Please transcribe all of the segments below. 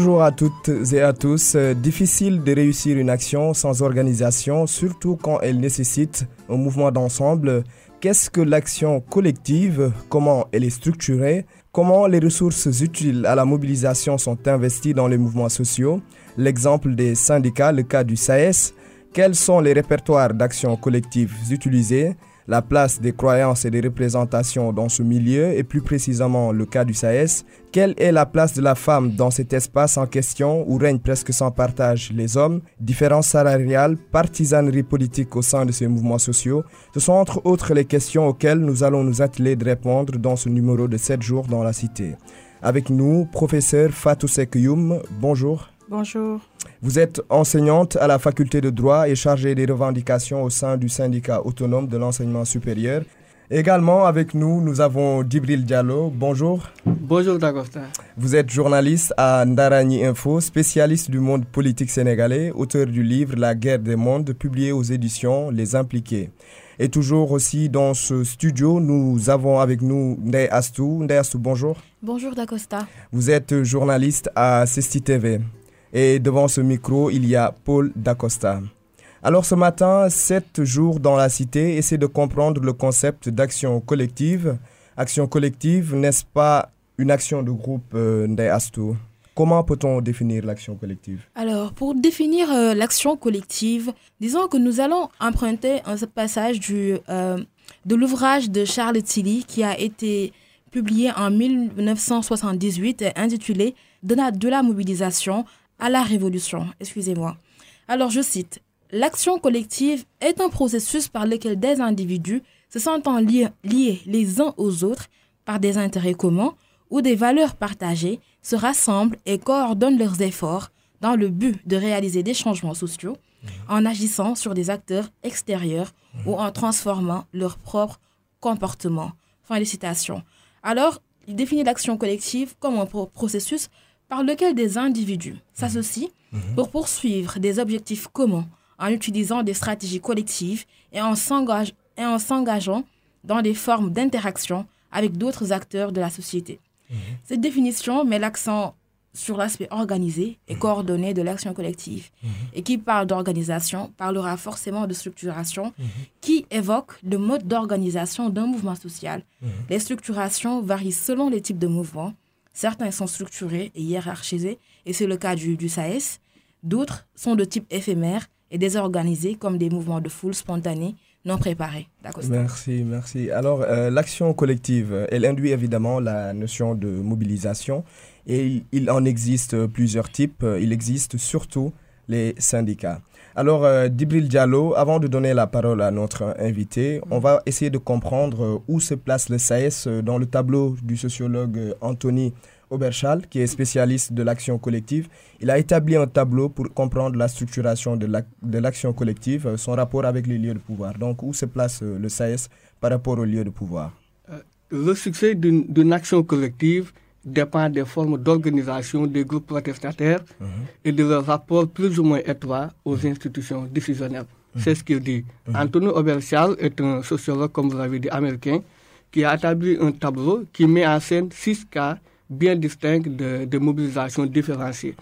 Bonjour à toutes et à tous. Difficile de réussir une action sans organisation, surtout quand elle nécessite un mouvement d'ensemble. Qu'est-ce que l'action collective? Comment elle est structurée? Comment les ressources utiles à la mobilisation sont investies dans les mouvements sociaux? L'exemple des syndicats, le cas du SAES. Quels sont les répertoires d'action collective utilisés? La place des croyances et des représentations dans ce milieu et plus précisément le cas du SAES. Quelle est la place de la femme dans cet espace en question où règne presque sans partage les hommes? Différences salariales, partisanerie politique au sein de ces mouvements sociaux Ce sont entre autres les questions auxquelles nous allons nous atteler de répondre dans ce numéro de 7 jours dans la cité. Avec nous, professeur Fatou Sekyoum. Bonjour. Bonjour. Vous êtes enseignante à la faculté de droit et chargée des revendications au sein du syndicat autonome de l'enseignement supérieur. Également avec nous, nous avons Dibril Diallo. Bonjour. Bonjour Dagosta. Vous êtes journaliste à Ndarani Info, spécialiste du monde politique sénégalais, auteur du livre La guerre des mondes, publié aux éditions Les Impliqués. Et toujours aussi dans ce studio, nous avons avec nous Ndeye Astou. Ndeye Astou, bonjour. Bonjour Dacosta. Vous êtes journaliste à Cesti TV. Et devant ce micro, il y a Paul Dacosta. Alors ce matin, sept jours dans la cité, essaie de comprendre le concept d'action collective. Action collective, n'est-ce pas une action de groupe euh, Astou? Comment peut-on définir l'action collective? Alors, pour définir euh, l'action collective, disons que nous allons emprunter un passage du, euh, de l'ouvrage de Charles Tilly qui a été publié en 1978 intitulé de de la mobilisation à la révolution. Excusez-moi. Alors je cite, L'action collective est un processus par lequel des individus se sentant liés, les uns aux autres par des intérêts communs ou des valeurs partagées se rassemblent et coordonnent leurs efforts dans le but de réaliser des changements sociaux en agissant sur des acteurs extérieurs ou en transformant leur propre comportement. Fin de citation. Alors, il définit l'action collective comme un processus par lequel des individus s'associent mhm. pour poursuivre des objectifs communs en utilisant des stratégies collectives et en s'engageant dans des formes d'interaction avec d'autres acteurs de la société. Mhm. Cette définition met l'accent sur l'aspect organisé et mhm. coordonné de l'action collective. Et qui parle d'organisation parlera forcément de structuration, qui évoque le mode d'organisation d'un mouvement social. Les structurations varient selon les types de mouvements, Certains sont structurés et hiérarchisés, et c'est le cas du, SAES. D'autres sont de type éphémère et désorganisés comme des mouvements de foule spontanés non préparés. Merci, merci. Alors, euh, l'action collective, elle induit évidemment la notion de mobilisation et il en existe plusieurs types. Il existe surtout les syndicats. Alors, euh, Dibril Diallo, avant de donner la parole à notre invité, on va essayer de comprendre euh, où se place le SAES euh, dans le tableau du sociologue Anthony Oberschall, qui est spécialiste de l'action collective. Il a établi un tableau pour comprendre la structuration de l'action collective, son rapport avec les lieux de pouvoir. Donc, où se place le SAES par rapport aux lieux de pouvoir? Le succès d'une action collective dépend des formes d'organisation des groupes protestataires mhm. et de leur rapport plus ou moins étroit aux mhm. institutions décisionnelles. Mhm. C'est ce qu'il dit. Anthony Oberschall est un sociologue, comme vous l'avez dit, américain, qui a établi un tableau qui met en scène six cas bien distincts de, de mobilisation différenciée.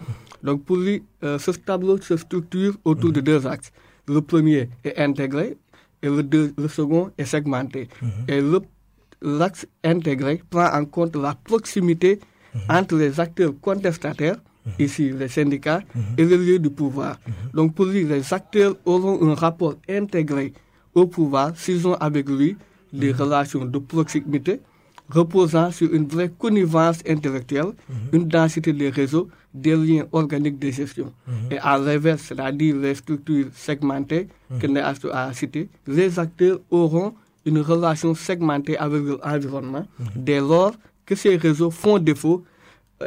Donc pour lui, euh, ce tableau se structure autour de deux axes. Le premier est intégré et le, le second est segmenté. Et le l'axe intégré prend en compte la proximité mhm. entre les acteurs contestataires, mhm. ici les syndicats, mhm. et le lieu du pouvoir. Donc pour lui, les acteurs auront un rapport intégré au pouvoir s'ils ont avec lui des relations de proximité reposant sur une vraie connivence intellectuelle, une densité des réseaux, des liens organiques de gestion. Et à l'inverse, c'est-à-dire les structures segmentées que nous a citées, les acteurs auront une relation segmentée avec l'environnement mhm. dès lors que ces réseaux font défaut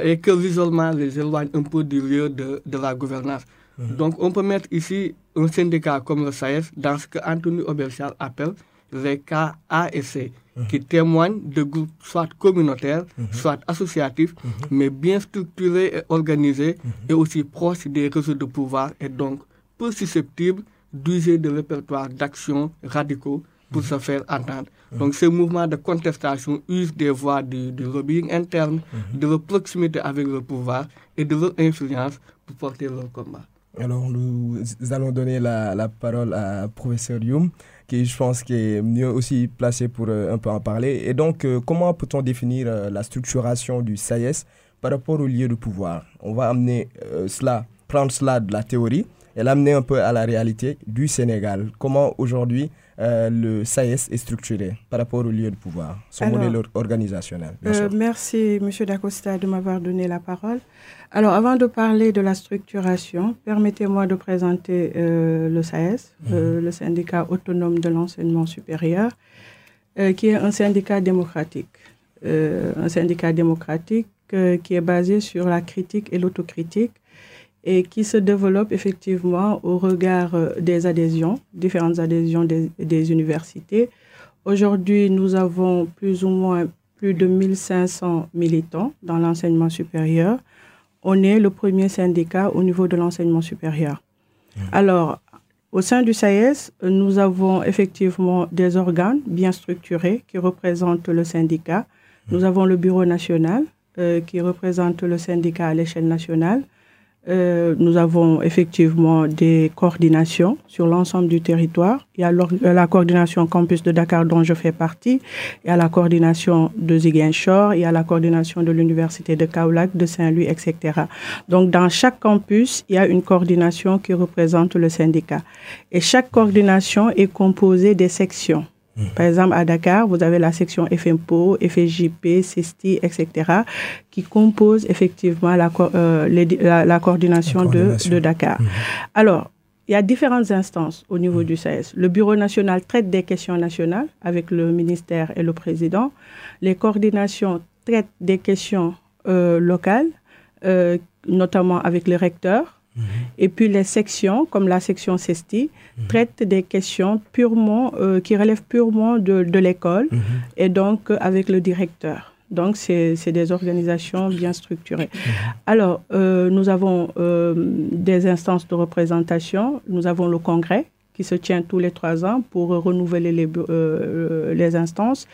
et que l'isolement les éloigne un peu du lieu de, de la gouvernance. Mhm. Donc on peut mettre ici un syndicat comme le SAES dans ce que Anthony Oberchal appelle les cas A et C, mhm. qui témoignent de groupes soit communautaires, soit associatifs, mais bien structurés et organisés, et aussi proches des réseaux de pouvoir, et donc peu susceptibles d'user de répertoires d'actions radicaux pour se faire entendre. Donc ces mouvements de contestation usent des voies de, lobbying interne, de leur proximité avec le pouvoir et de leur influence pour porter leur combat. Alors nous allons donner la, la parole à professeur Youm qui je pense qui est mieux aussi placé pour euh, un peu en parler. Et donc, euh, comment peut-on définir euh, la structuration du SAIS par rapport au lieu de pouvoir? On va amener cela, prendre cela de la théorie et l'amener un peu à la réalité du Sénégal. Comment aujourd'hui euh, le SAES est structuré par rapport au lieu de pouvoir, son modèle organisationnel. Euh, merci, M. Dacosta, de m'avoir donné la parole. Alors, avant de parler de la structuration, permettez-moi de présenter euh, le SAES, mhm. le syndicat autonome de l'enseignement supérieur, qui est un syndicat démocratique. un syndicat démocratique qui est basé sur la critique et l'autocritique et qui se développe effectivement au regard euh, des adhésions, différentes adhésions des, universités. Aujourd'hui, nous avons plus ou moins plus de 1500 militants dans l'enseignement supérieur. On est le premier syndicat au niveau de l'enseignement supérieur. Mmh. Alors, au sein du SAES, nous avons effectivement des organes bien structurés qui représentent le syndicat. Nous avons le bureau national euh, qui représente le syndicat à l'échelle nationale. Euh, nous avons effectivement des coordinations sur l'ensemble du territoire. Il y a la coordination campus de Dakar dont je fais partie, il y a la coordination de Ziguinchor, il y a la coordination de l'université de Kaolack, de Saint-Louis, etc. Donc dans chaque campus, il y a une coordination qui représente le syndicat. Et chaque coordination est composée des sections. Mhm. Par exemple, à Dakar, vous avez la section FMPO, FJP, CESTI, etc., qui composent effectivement la, euh, la, coordination, De, de, Dakar. Mhm. Alors, il y a différentes instances au niveau mhm. du CES. Le Bureau national traite des questions nationales avec le ministère et le président. Les coordinations traitent des questions euh, locales, euh, notamment avec les recteurs. Et puis les sections, comme la section CESTI, mhm. traitent des questions purement, euh, qui relèvent purement de, de l'école mhm. et donc euh, avec le directeur. Donc, c'est des organisations bien structurées. Mhm. Alors, euh, nous avons des instances de représentation. Nous avons le congrès qui se tient tous les trois ans pour renouveler les, les instances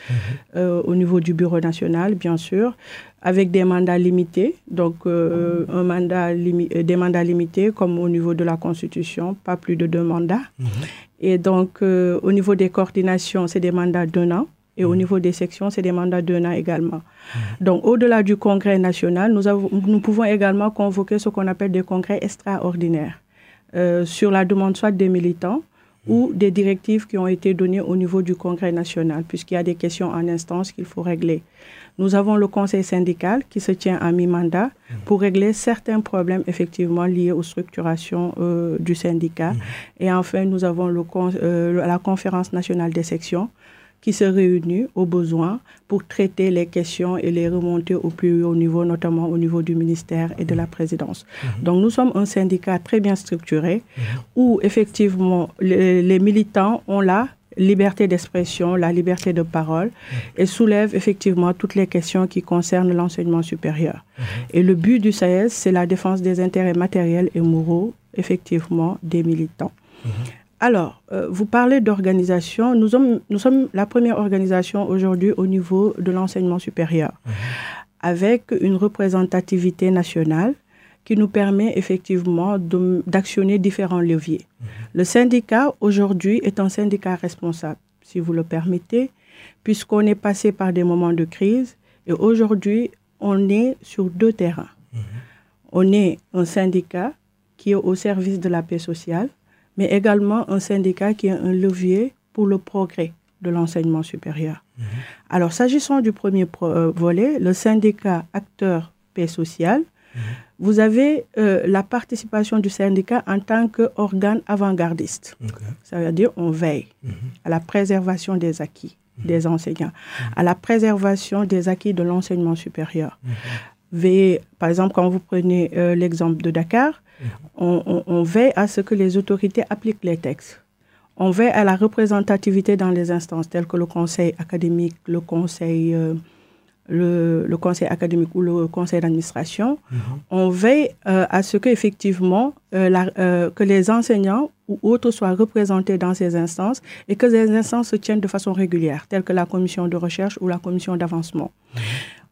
au niveau du bureau national, bien sûr avec des mandats limités, donc euh, un mandat euh, des mandats limités comme au niveau de la Constitution, pas plus de deux mandats. Mhm. Et donc euh, au niveau des coordinations, c'est des mandats d'un an. Et au mhm. niveau des sections, c'est des mandats d'un an également. Mhm. Donc, au-delà du congrès national, nous, avons, nous pouvons également convoquer ce qu'on appelle des congrès extraordinaires sur la demande soit des militants ou des directives qui ont été données au niveau du congrès national, puisqu'il y a des questions en instance qu'il faut régler. Nous avons le conseil syndical qui se tient à mi-mandat mmh. pour régler certains problèmes effectivement liés aux structurations euh, du syndicat. Mmh. Et enfin, nous avons le, euh, la conférence nationale des sections qui se réunit au besoin pour traiter les questions et les remonter au plus haut niveau, notamment au niveau du ministère et de la présidence. Mmh. Donc nous sommes un syndicat très bien structuré où effectivement les militants ont là liberté d'expression, la liberté de parole, et soulève effectivement toutes les questions qui concernent l'enseignement supérieur. Mhm. Et le but du SAES, c'est la défense des intérêts matériels et moraux, effectivement, des militants. Mhm. Alors, euh, vous parlez d'organisation. Nous sommes, nous sommes la première organisation aujourd'hui au niveau de l'enseignement supérieur, avec une représentativité nationale qui nous permet effectivement d'actionner différents leviers. Mhm. Le syndicat, aujourd'hui, est un syndicat responsable, si vous le permettez, puisqu'on est passé par des moments de crise et aujourd'hui, on est sur deux terrains. Mhm. On est un syndicat qui est au service de la paix sociale, mais également un syndicat qui est un levier pour le progrès de l'enseignement supérieur. Mhm. Alors, s'agissant du premier euh, volet, le syndicat acteur paix sociale, vous avez euh, la participation du syndicat en tant qu'organe avant-gardiste. Ça veut dire on veille mhm. à la préservation des acquis mhm. des enseignants, mhm. à la préservation des acquis de l'enseignement supérieur. Veiller, par exemple, quand vous prenez euh, l'exemple de Dakar, on, veille à ce que les autorités appliquent les textes. On veille à la représentativité dans les instances telles que le conseil académique, le conseil... Euh, le, conseil académique ou le conseil d'administration, on veille euh, à ce que effectivement euh, que les enseignants ou autres soient représentés dans ces instances et que ces instances se tiennent de façon régulière, telles que la commission de recherche ou la commission d'avancement.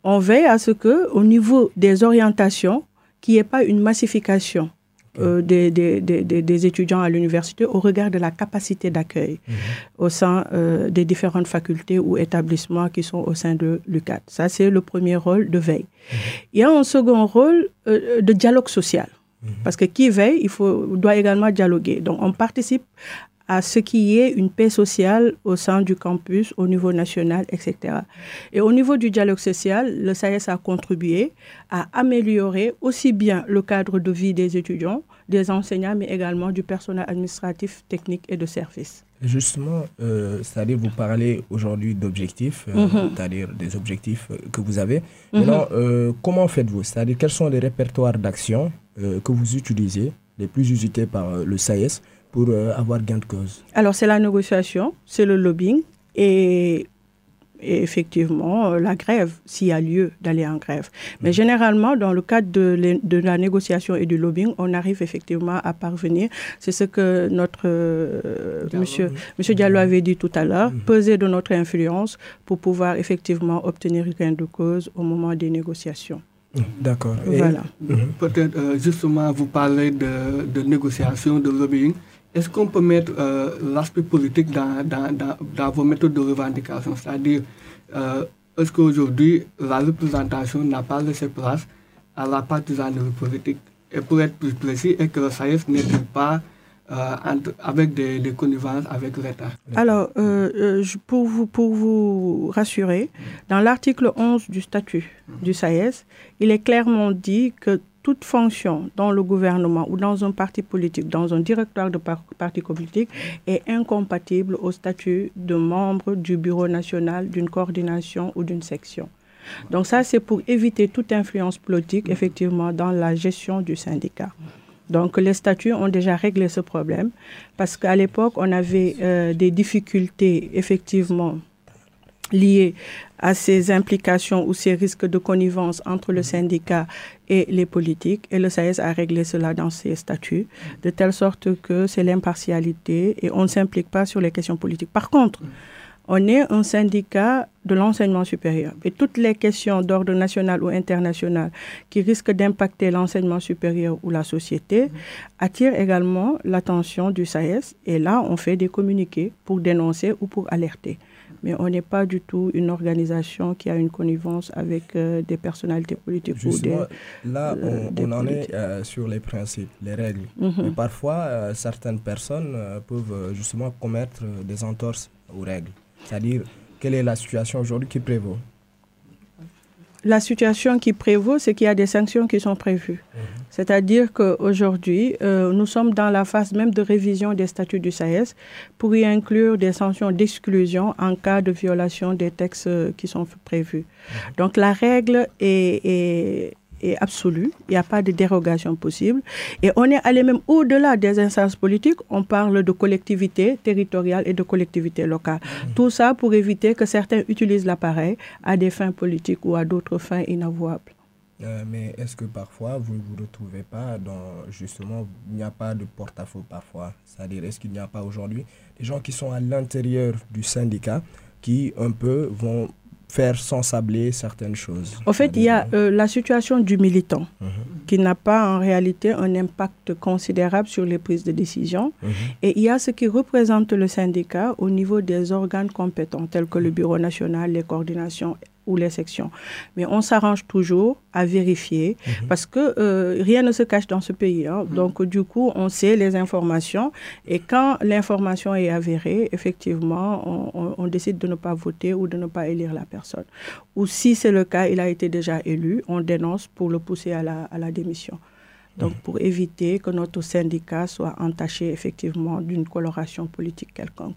On veille à ce que, au niveau des orientations, qu'il n'y ait pas une massification euh, des, des, des, des, étudiants à l'université au regard de la capacité d'accueil mhm. au sein euh, des différentes facultés ou établissements qui sont au sein de l'UCAT. Ça, c'est le premier rôle de veille. Mhm. Il y a un second rôle euh, de dialogue social. Mhm. Parce que qui veille, il faut, doit également dialoguer. Donc, on participe à ce qui est une paix sociale au sein du campus, au niveau national, etc. Et au niveau du dialogue social, le SAES a contribué à améliorer aussi bien le cadre de vie des étudiants, des enseignants, mais également du personnel administratif, technique et de service. Justement, euh, c'est-à-dire vous parlez aujourd'hui d'objectifs, euh, mhm. c'est-à-dire des objectifs euh, que vous avez. Mhm. Maintenant, comment faites-vous? C'est-à-dire quels sont les répertoires d'actions que vous utilisez, les plus usités par le SAES pour euh, avoir gain de cause Alors, c'est la négociation, c'est le lobbying et, effectivement euh, la grève, s'il y a lieu d'aller en grève. Mais mm. généralement, dans le cadre de, de, la négociation et du lobbying, on arrive effectivement à parvenir. C'est ce que notre euh, monsieur, monsieur Diallo avait dit tout à l'heure, mm. peser de notre influence pour pouvoir effectivement obtenir gain de cause au moment des négociations. Mm. D'accord. Voilà. Peut-être justement, vous parlez de, de négociation, de lobbying. Est-ce qu'on peut mettre euh, l'aspect politique dans, dans, dans, vos méthodes de revendication? C'est-à-dire, euh, est-ce qu'aujourd'hui, la représentation n'a pas laissé place à la partisanerie politique? Et pour être plus précis, est-ce que le SAES n'est pas euh, avec des, des, connivences avec l'État? Alors, pour, vous, pour vous rassurer, dans l'article 11 du statut du SAES, il est clairement dit que toute fonction dans le gouvernement ou dans un parti politique, dans un directoire de parti politique, est incompatible au statut de membre du bureau national, d'une coordination ou d'une section. Donc ça, c'est pour éviter toute influence politique, effectivement, dans la gestion du syndicat. Donc les statuts ont déjà réglé ce problème parce qu'à l'époque, on avait euh, des difficultés, effectivement, liées à ces implications ou ces risques de connivence entre le syndicat et les politiques. Et le SAES a réglé cela dans ses statuts, de telle sorte que c'est l'impartialité et on ne s'implique pas sur les questions politiques. Par contre, on est un syndicat de l'enseignement supérieur. Et toutes les questions d'ordre national ou international qui risquent d'impacter l'enseignement supérieur ou la société attirent également l'attention du SAES et là on fait des communiqués pour dénoncer ou pour alerter mais on n'est pas du tout une organisation qui a une connivence avec euh, des personnalités politiques ou des. Là, euh, on, en est euh, sur les principes, les règles. Mhm. Mais parfois, certaines personnes peuvent justement commettre des entorses aux règles. C'est-à-dire, quelle est la situation aujourd'hui qui prévaut? La situation qui prévaut, c'est qu'il y a des sanctions qui sont prévues. Mhm. C'est-à-dire qu'aujourd'hui, euh, nous sommes dans la phase même de révision des statuts du SAES pour y inclure des sanctions d'exclusion en cas de violation des textes qui sont prévus. Mhm. Donc la règle est est absolue, il n'y a pas de dérogation possible. Et on est allé même au-delà des instances politiques, on parle de collectivité territoriale et de collectivité locale. Mmh. Tout ça pour éviter que certains utilisent l'appareil à des fins politiques ou à d'autres fins inavouables. Euh, mais est-ce que parfois vous ne vous retrouvez pas dans justement, il n'y a pas de porte-à-faux parfois? C'est-à-dire, est-ce qu'il n'y a pas aujourd'hui des gens qui sont à l'intérieur du syndicat qui un peu vont faire sensabler certaines choses. En fait, il y a euh, la situation du militant mhm. qui n'a pas en réalité un impact considérable sur les prises de décision. Mhm. Et il y a ce qui représente le syndicat au niveau des organes compétents, tels que le Bureau national, les coordinations ou les sections. Mais on s'arrange toujours à vérifier mhm. parce que euh, rien ne se cache dans ce pays. Hein. Mhm. Donc, du coup, on sait les informations et quand l'information est avérée, effectivement, on, décide de ne pas voter ou de ne pas élire la personne. Ou si c'est le cas, il a été déjà élu, on dénonce pour le pousser à la, à la démission. Donc, mhm. pour éviter que notre syndicat soit entaché effectivement d'une coloration politique quelconque.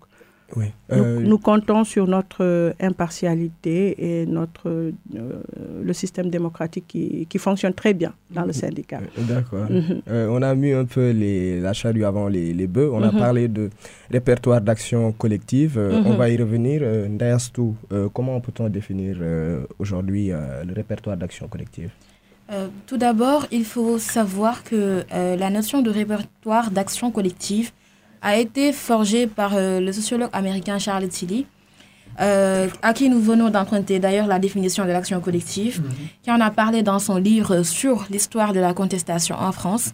Oui. Nous, comptons sur notre impartialité et notre, le système démocratique qui, qui, fonctionne très bien dans le syndicat. D'accord. Mhm. on a mis un peu les, la charrue avant les, les bœufs. On a mhm. parlé de répertoire d'action collective. Mhm. On va y revenir. Ndayastou, comment peut-on définir aujourd'hui le répertoire d'action collective? Euh, tout d'abord, il faut savoir que euh, la notion de répertoire d'action collective a été forgée par euh, le sociologue américain Charles Tilly, à qui nous venons d'emprunter d'ailleurs la définition de l'action collective, mhm. qui en a parlé dans son livre sur l'histoire de la contestation en France.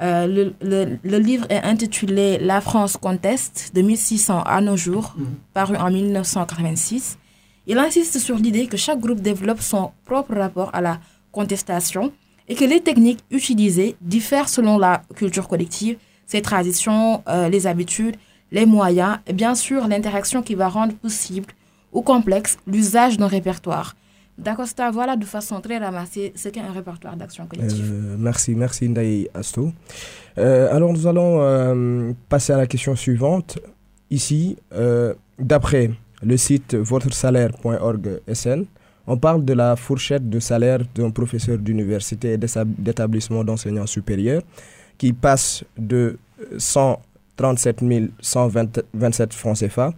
Le, le, livre est intitulé La France conteste de 1600 à nos jours, mhm. paru en 1986. Il insiste sur l'idée que chaque groupe développe son propre rapport à la contestation et que les techniques utilisées diffèrent selon la culture collective, ses traditions, euh, les habitudes, les moyens et bien sûr l'interaction qui va rendre possible ou complexe l'usage d'un répertoire. D'Acosta, voilà de façon très ramassée ce qu'est un répertoire d'action collective. Euh, merci, merci Ndaï Asto. Euh, alors nous allons passer à la question suivante. Ici, d'après le site votresalaire.org SN, on parle de la fourchette de salaire d'un professeur d'université et d'établissement d'enseignement supérieur qui passe de 137 127 francs CFA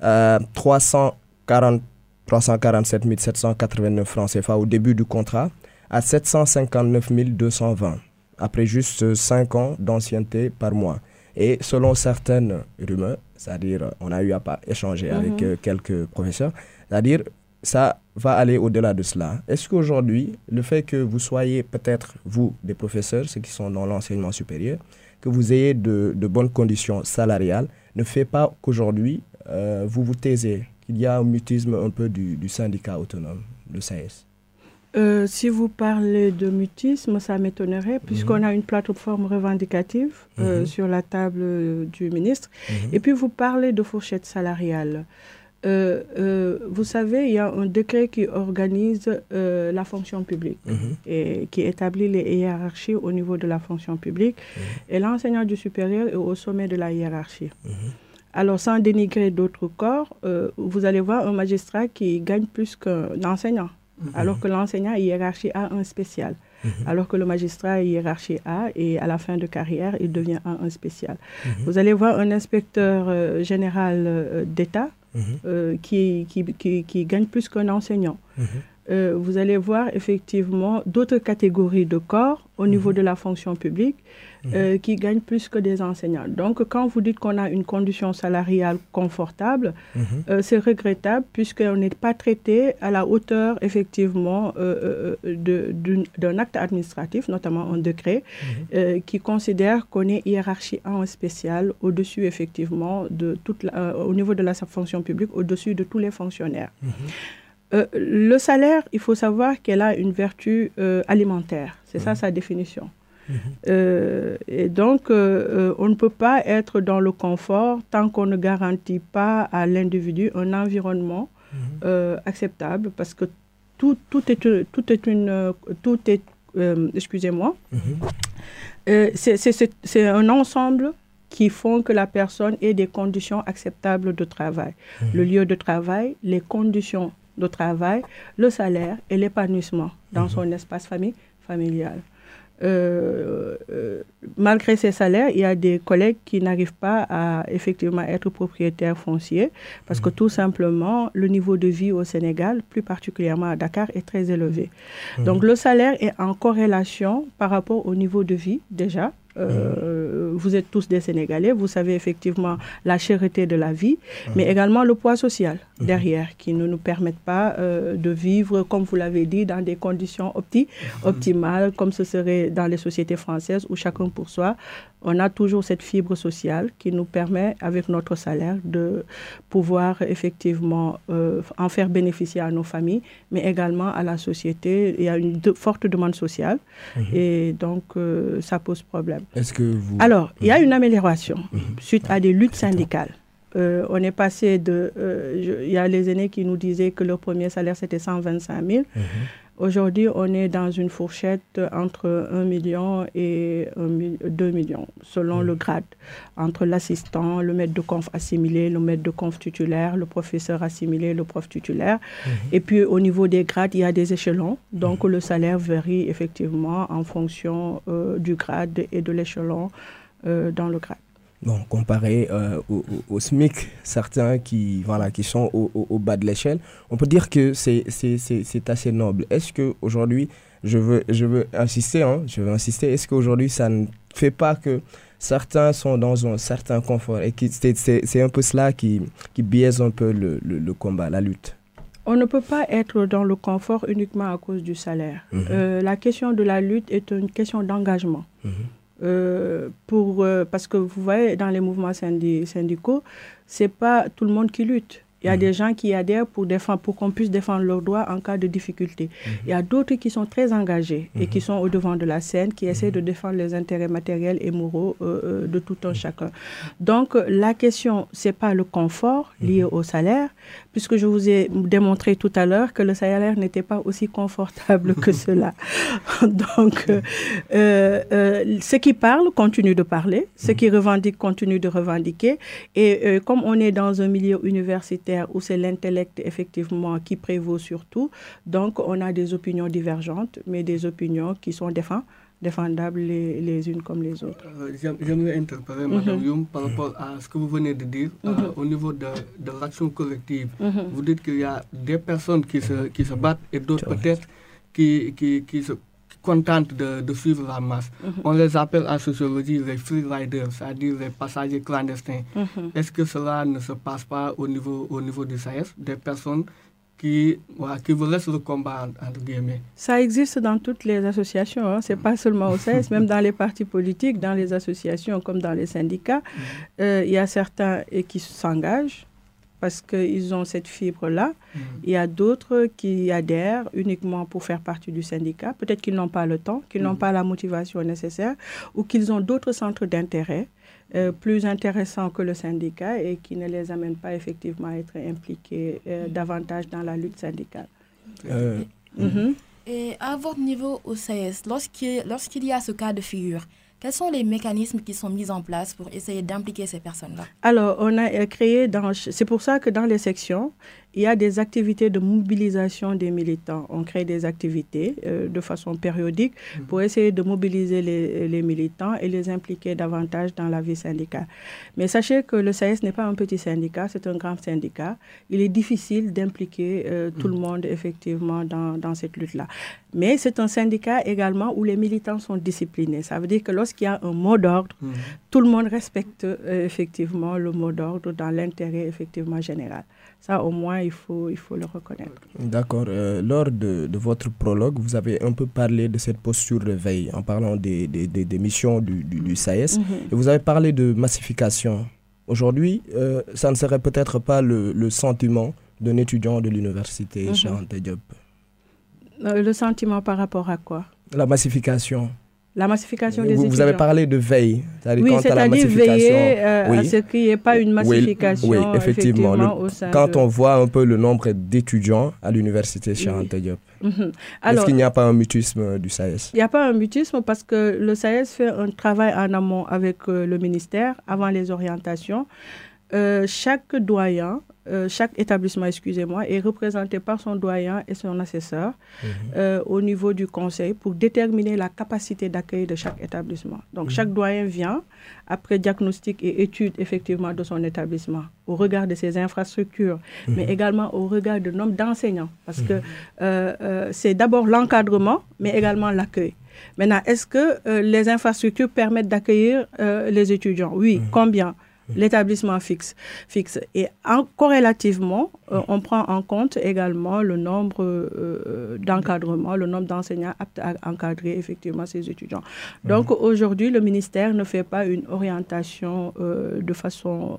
à 340, 347 789 francs CFA au début du contrat à 759 220 après juste 5 ans d'ancienneté par mois. Et selon certaines rumeurs, c'est-à-dire on a eu à échanger avec mhm. euh, quelques professeurs, c'est-à-dire ça va aller au-delà de cela. Est-ce qu'aujourd'hui, le fait que vous soyez peut-être, vous, des professeurs, ceux qui sont dans l'enseignement supérieur, que vous ayez de, bonnes conditions salariales, ne fait pas qu'aujourd'hui, euh, vous vous taisez, qu'il y a un mutisme un peu du, syndicat autonome, le SAES euh, si vous parlez de mutisme, ça m'étonnerait, puisqu'on mhm. a une plateforme revendicative euh, mhm. sur la table du ministre. Mhm. Et puis, vous parlez de fourchette salariale. Euh, euh, vous savez, il y a un décret qui organise euh, la fonction publique mhm. et qui établit les hiérarchies au niveau de la fonction publique. Mhm. Et l'enseignant du supérieur est au sommet de la hiérarchie. Mhm. Alors, sans dénigrer d'autres corps, vous allez voir un magistrat qui gagne plus qu'un enseignant, alors que l'enseignant hiérarchie A, un spécial. Alors que le magistrat est hiérarchie A et à la fin de carrière, il devient un spécial. Vous allez voir un inspecteur général d'État qui, qui, qui, qui, gagne plus qu'un enseignant. Euh, vous allez voir effectivement d'autres catégories de corps au niveau mhm. de la fonction publique euh, mhm. qui gagnent plus que des enseignants. Donc, quand vous dites qu'on a une condition salariale confortable, mhm. euh, c'est regrettable puisqu'on n'est pas traité à la hauteur, effectivement, euh, d'un acte administratif, notamment un décret, qui considère qu'on est hiérarchie en spécial au-dessus, effectivement, de toute au niveau de la fonction publique, au-dessus de tous les fonctionnaires. Le salaire, il faut savoir qu'elle a une vertu alimentaire. C'est ça sa définition. Euh, et donc, euh, euh, on ne peut pas être dans le confort tant qu'on ne garantit pas à l'individu un environnement mhm. acceptable parce que tout, tout, est, tout est une... Tout est, excusez-moi. Mhm. C'est un ensemble qui font que la personne ait des conditions acceptables de travail. Mhm. Le lieu de travail, les conditions de travail, le salaire et l'épanouissement dans son espace famille, familial. Euh, euh, malgré ces salaires, il y a des collègues qui n'arrivent pas à effectivement être propriétaires fonciers parce que mmh. tout simplement, le niveau de vie au Sénégal, plus particulièrement à Dakar, est très élevé. Mmh. Donc le salaire est en corrélation par rapport au niveau de vie déjà euh, vous êtes tous des Sénégalais, vous savez effectivement la cherté de la vie, mais mhm. également le poids social mhm. derrière qui ne nous permettent pas euh, de vivre, comme vous l'avez dit, dans des conditions opti mhm. optimales, comme ce serait dans les sociétés françaises où chacun pour soi, on a toujours cette fibre sociale qui nous permet, avec notre salaire, de pouvoir effectivement euh, en faire bénéficier à nos familles, mais également à la société. Il y a une forte demande sociale mhm. et donc euh, ça pose problème. Est-ce que vous... Alors, il y a mhm. une amélioration mhm. suite à des luttes syndicales. Euh, on est passé de. Il y a les aînés qui nous disaient que leur premier salaire c'était 125 000. Aujourd'hui, on est dans une fourchette entre 1 million et 2 millions, selon le grade, entre l'assistant, le maître de conf assimilé, le maître de conf titulaire, le professeur assimilé, le prof titulaire. Mhm. Et puis, au niveau des grades, il y a des échelons. Donc, le salaire varie effectivement en fonction euh, du grade et de l'échelon euh, dans le grade. Bon, comparé euh, au, SMIC, certains qui, voilà, qui sont au, bas de l'échelle, on peut dire que c'est assez noble. Est-ce qu'aujourd'hui, je veux, je veux insister, hein, je veux insister, est-ce qu'aujourd'hui ça ne fait pas que certains sont dans un certain confort et c'est un peu cela qui, qui biaise un peu le, le, combat, la lutte? On ne peut pas être dans le confort uniquement à cause du salaire. Mhm. Euh, la question de la lutte est une question d'engagement. Mhm. Euh, pour, euh, parce que vous voyez, dans les mouvements syndicaux, ce n'est pas tout le monde qui lutte. Il y a mhm. des gens qui adhèrent pour, défendre, pour qu'on puisse défendre leurs droits en cas de difficulté. Mhm. Il y a d'autres qui sont très engagés et qui mhm. sont au devant de la scène, qui essaient de défendre les intérêts matériels et moraux euh, de tout un chacun. Donc la question, c'est pas le confort lié au salaire, puisque je vous ai démontré tout à l'heure que le salaire n'était pas aussi confortable que cela. Donc, euh, ceux qui parlent continuent de parler, ceux qui revendiquent continuent de revendiquer. Et comme on est dans un milieu universitaire, où c'est l'intellect effectivement qui prévaut surtout. Donc on a des opinions divergentes, mais des opinions qui sont défendables les, les, unes comme les autres. Euh, j'aimerais interpeller Mme Youm par rapport à ce que vous venez de dire euh, mhm. au niveau de, de l'action collective. Mhm. Vous dites qu'il y a des personnes qui se, qui se battent et d'autres peut-être qui, qui, qui, se, contentes de, de, suivre la masse. Mhm. On les appelle en sociologie les free riders, c'est-à-dire les passagers clandestins. Est-ce que cela ne se passe pas au niveau, au niveau du SAES, des personnes qui, voilà, qui le combat, entre guillemets Ça existe dans toutes les associations, hein. ce n'est pas seulement au SAES, même dans les partis politiques, dans les associations comme dans les syndicats. Mhm. Euh, il y a certains qui s'engagent parce qu'ils ont cette fibre-là. Mm. Il y a d'autres qui adhèrent uniquement pour faire partie du syndicat. Peut-être qu'ils n'ont pas le temps, qu'ils n'ont mm. pas la motivation nécessaire ou qu'ils ont d'autres centres d'intérêt euh, plus intéressants que le syndicat et qui ne les amènent pas effectivement à être impliqués euh, mm. davantage dans la lutte syndicale. Euh, mm-hmm. Et à votre niveau au CS, lorsqu'il y a ce cas de figure, quels sont les mécanismes qui sont mis en place pour essayer d'impliquer ces personnes-là? Alors, on a créé dans. C'est pour ça que dans les sections, il y a des activités de mobilisation des militants. On crée des activités euh, de façon périodique pour essayer de mobiliser les, militants et les impliquer davantage dans la vie syndicale. Mais sachez que le SAES n'est pas un petit syndicat, c'est un grand syndicat. Il est difficile d'impliquer euh, tout le mhm. monde effectivement dans, dans cette lutte-là. Mais c'est un syndicat également où les militants sont disciplinés. Ça veut dire que lorsqu'il y a un mot d'ordre, mhm. tout le monde respecte euh, effectivement le mot d'ordre dans l'intérêt effectivement général. Ça, au moins, il faut, il faut le reconnaître. D'accord. Euh, lors de, de, votre prologue, vous avez un peu parlé de cette posture de veille en parlant des, des, des, missions du, du, SAES. Mhm. Et vous avez parlé de massification. Aujourd'hui, euh, ça ne serait peut-être pas le, le sentiment d'un étudiant de l'université mm. Euh, le sentiment par rapport à quoi? La massification. La massification des vous, vous avez parlé de veille. Oui, c'est-à-dire veiller euh, à ce qu'il n'y ait pas une massification. Oui, effectivement. quand on voit un peu le nombre d'étudiants à l'université oui. Mhm. Est-ce qu'il n'y a pas un mutisme du SAES Il n'y a pas un mutisme parce que le SAES fait un travail en amont avec euh, le ministère avant les orientations. Euh, chaque doyen euh, chaque établissement, excusez-moi, est représenté par son doyen et son assesseur mhm. euh, au niveau du conseil pour déterminer la capacité d'accueil de chaque établissement. Donc, chaque mhm. doyen vient après diagnostic et étude effectivement de son établissement au regard de ses infrastructures, mais mhm. également au regard du nombre d'enseignants, parce que c'est d'abord l'encadrement, mais également l'accueil. Maintenant, est-ce que les infrastructures permettent d'accueillir les étudiants? Oui. Combien? L'établissement fixe, fixe. Et en, corrélativement, euh, on prend en compte également le nombre euh, d'encadrements, le nombre d'enseignants aptes à encadrer effectivement ces étudiants. Donc mhm. aujourd'hui, le ministère ne fait pas une orientation euh, de façon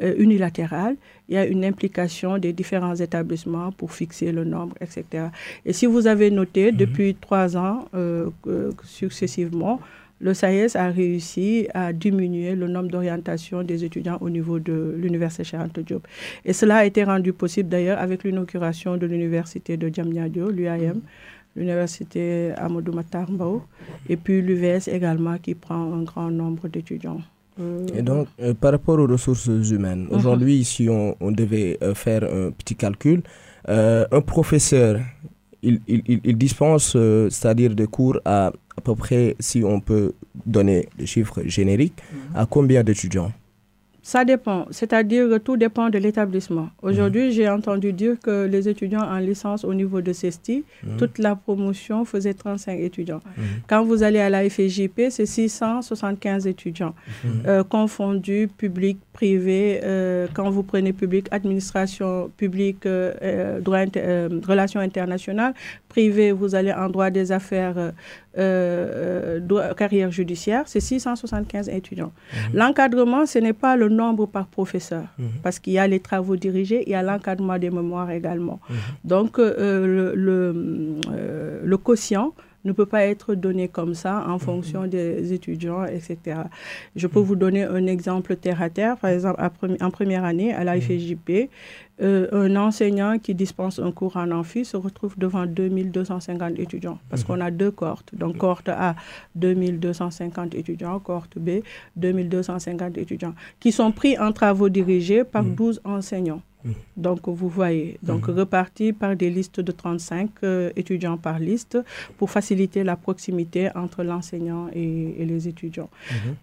unilatérale. Il y a une implication des différents établissements pour fixer le nombre, etc. Et si vous avez noté, mhm. depuis trois ans successivement, le SAES a réussi à diminuer le nombre d'orientation des étudiants au niveau de l'université Charles Diop. Et cela a été rendu possible d'ailleurs avec l'inauguration de l'université de Diamniadio, l'UAM, l'université Amadou Matarbao, et puis l'UVS également qui prend un grand nombre d'étudiants. Euh, et donc, euh, par rapport aux ressources humaines, uh-huh. aujourd'hui, si on, devait euh, faire un petit calcul, un professeur, il, il, il dispense, c'est-à-dire des cours à à peu près, si on peut donner des chiffres génériques, uh-huh. à combien d'étudiants? Ça dépend, c'est-à-dire que tout dépend de l'établissement. Aujourd'hui, mhm. j'ai entendu dire que les étudiants en licence au niveau de CESTI, mhm. toute la promotion faisait 35 étudiants. Mhm. Quand vous allez à la FJP, c'est 675 étudiants, euh, confondus, public, privé. Euh, quand vous prenez public, administration publique, euh, droit relations internationales, privé, vous allez en droit des affaires, carrière judiciaire, c'est 675 étudiants. L'encadrement, ce n'est pas le nombre par professeur, mhm. parce qu'il y a les travaux dirigés, il y a l'encadrement des mémoires également. Mhm. Donc, euh, le, euh, le, quotient ne peut pas être donné comme ça en mhm. fonction des étudiants, etc. Je peux vous donner un exemple terre à terre. Par exemple, en première année, à la FJP, euh, un enseignant qui dispense un cours en amphi se retrouve devant 2250 étudiants parce qu'on a deux cohortes. Donc, cohorte A, 2250 étudiants, cohorte B, 2250 étudiants, qui sont pris en travaux dirigés par 12 enseignants. Mm. Donc, vous voyez, donc mm. reparti par des listes de 35 euh, étudiants par liste pour faciliter la proximité entre l'enseignant et, les étudiants.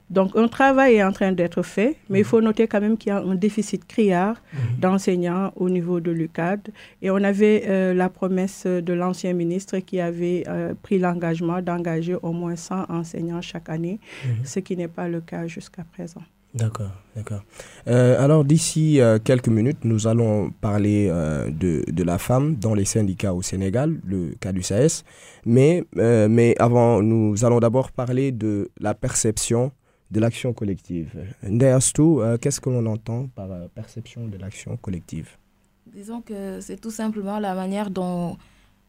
Donc, un travail est en train d'être fait, mais il faut noter quand même qu'il y a un déficit criard mm-hmm. Au niveau de l'UCAD. Et on avait euh, la promesse de l'ancien ministre qui avait euh, pris l'engagement d'engager au moins 100 enseignants chaque année, ce qui n'est pas le cas jusqu'à présent. D'accord, d'accord. Euh, alors d'ici euh, quelques minutes, nous allons parler euh, de, de, la femme dans les syndicats au Sénégal, le cas du SAS. Mais, mais avant, nous allons d'abord parler de la perception de l'action collective. tout, qu'est-ce que l'on entend par perception de l'action collective? Disons que c'est tout simplement la manière dont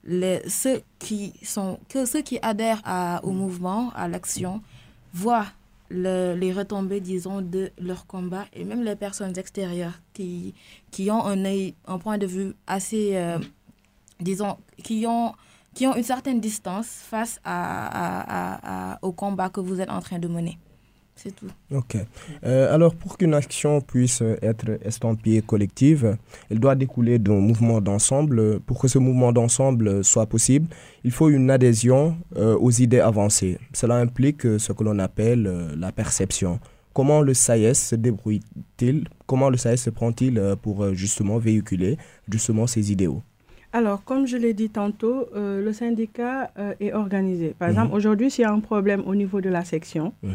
les, ceux, qui sont, que ceux qui adhèrent au mouvement, à l'action, voient les retombées, disons, de leur combat et même les personnes extérieures qui, qui ont un, un point de vue assez, euh, disons, qui ont, qui ont une certaine distance face à, à, au combat que vous êtes en train de mener. C'est tout. Ok. Euh, alors, pour qu'une action puisse être estampillée collective, elle doit découler d'un mouvement d'ensemble. Pour que ce mouvement d'ensemble soit possible, il faut une adhésion euh, aux idées avancées. Cela implique ce que l'on appelle euh, la perception. Comment le SAES se débrouille-t-il? Comment le SAES se prend-il pour justement véhiculer justement ses idéaux? Alors, comme je l'ai dit tantôt, le syndicat est organisé. Par mhm. exemple, aujourd'hui, s'il y a un problème au niveau de la section, mhm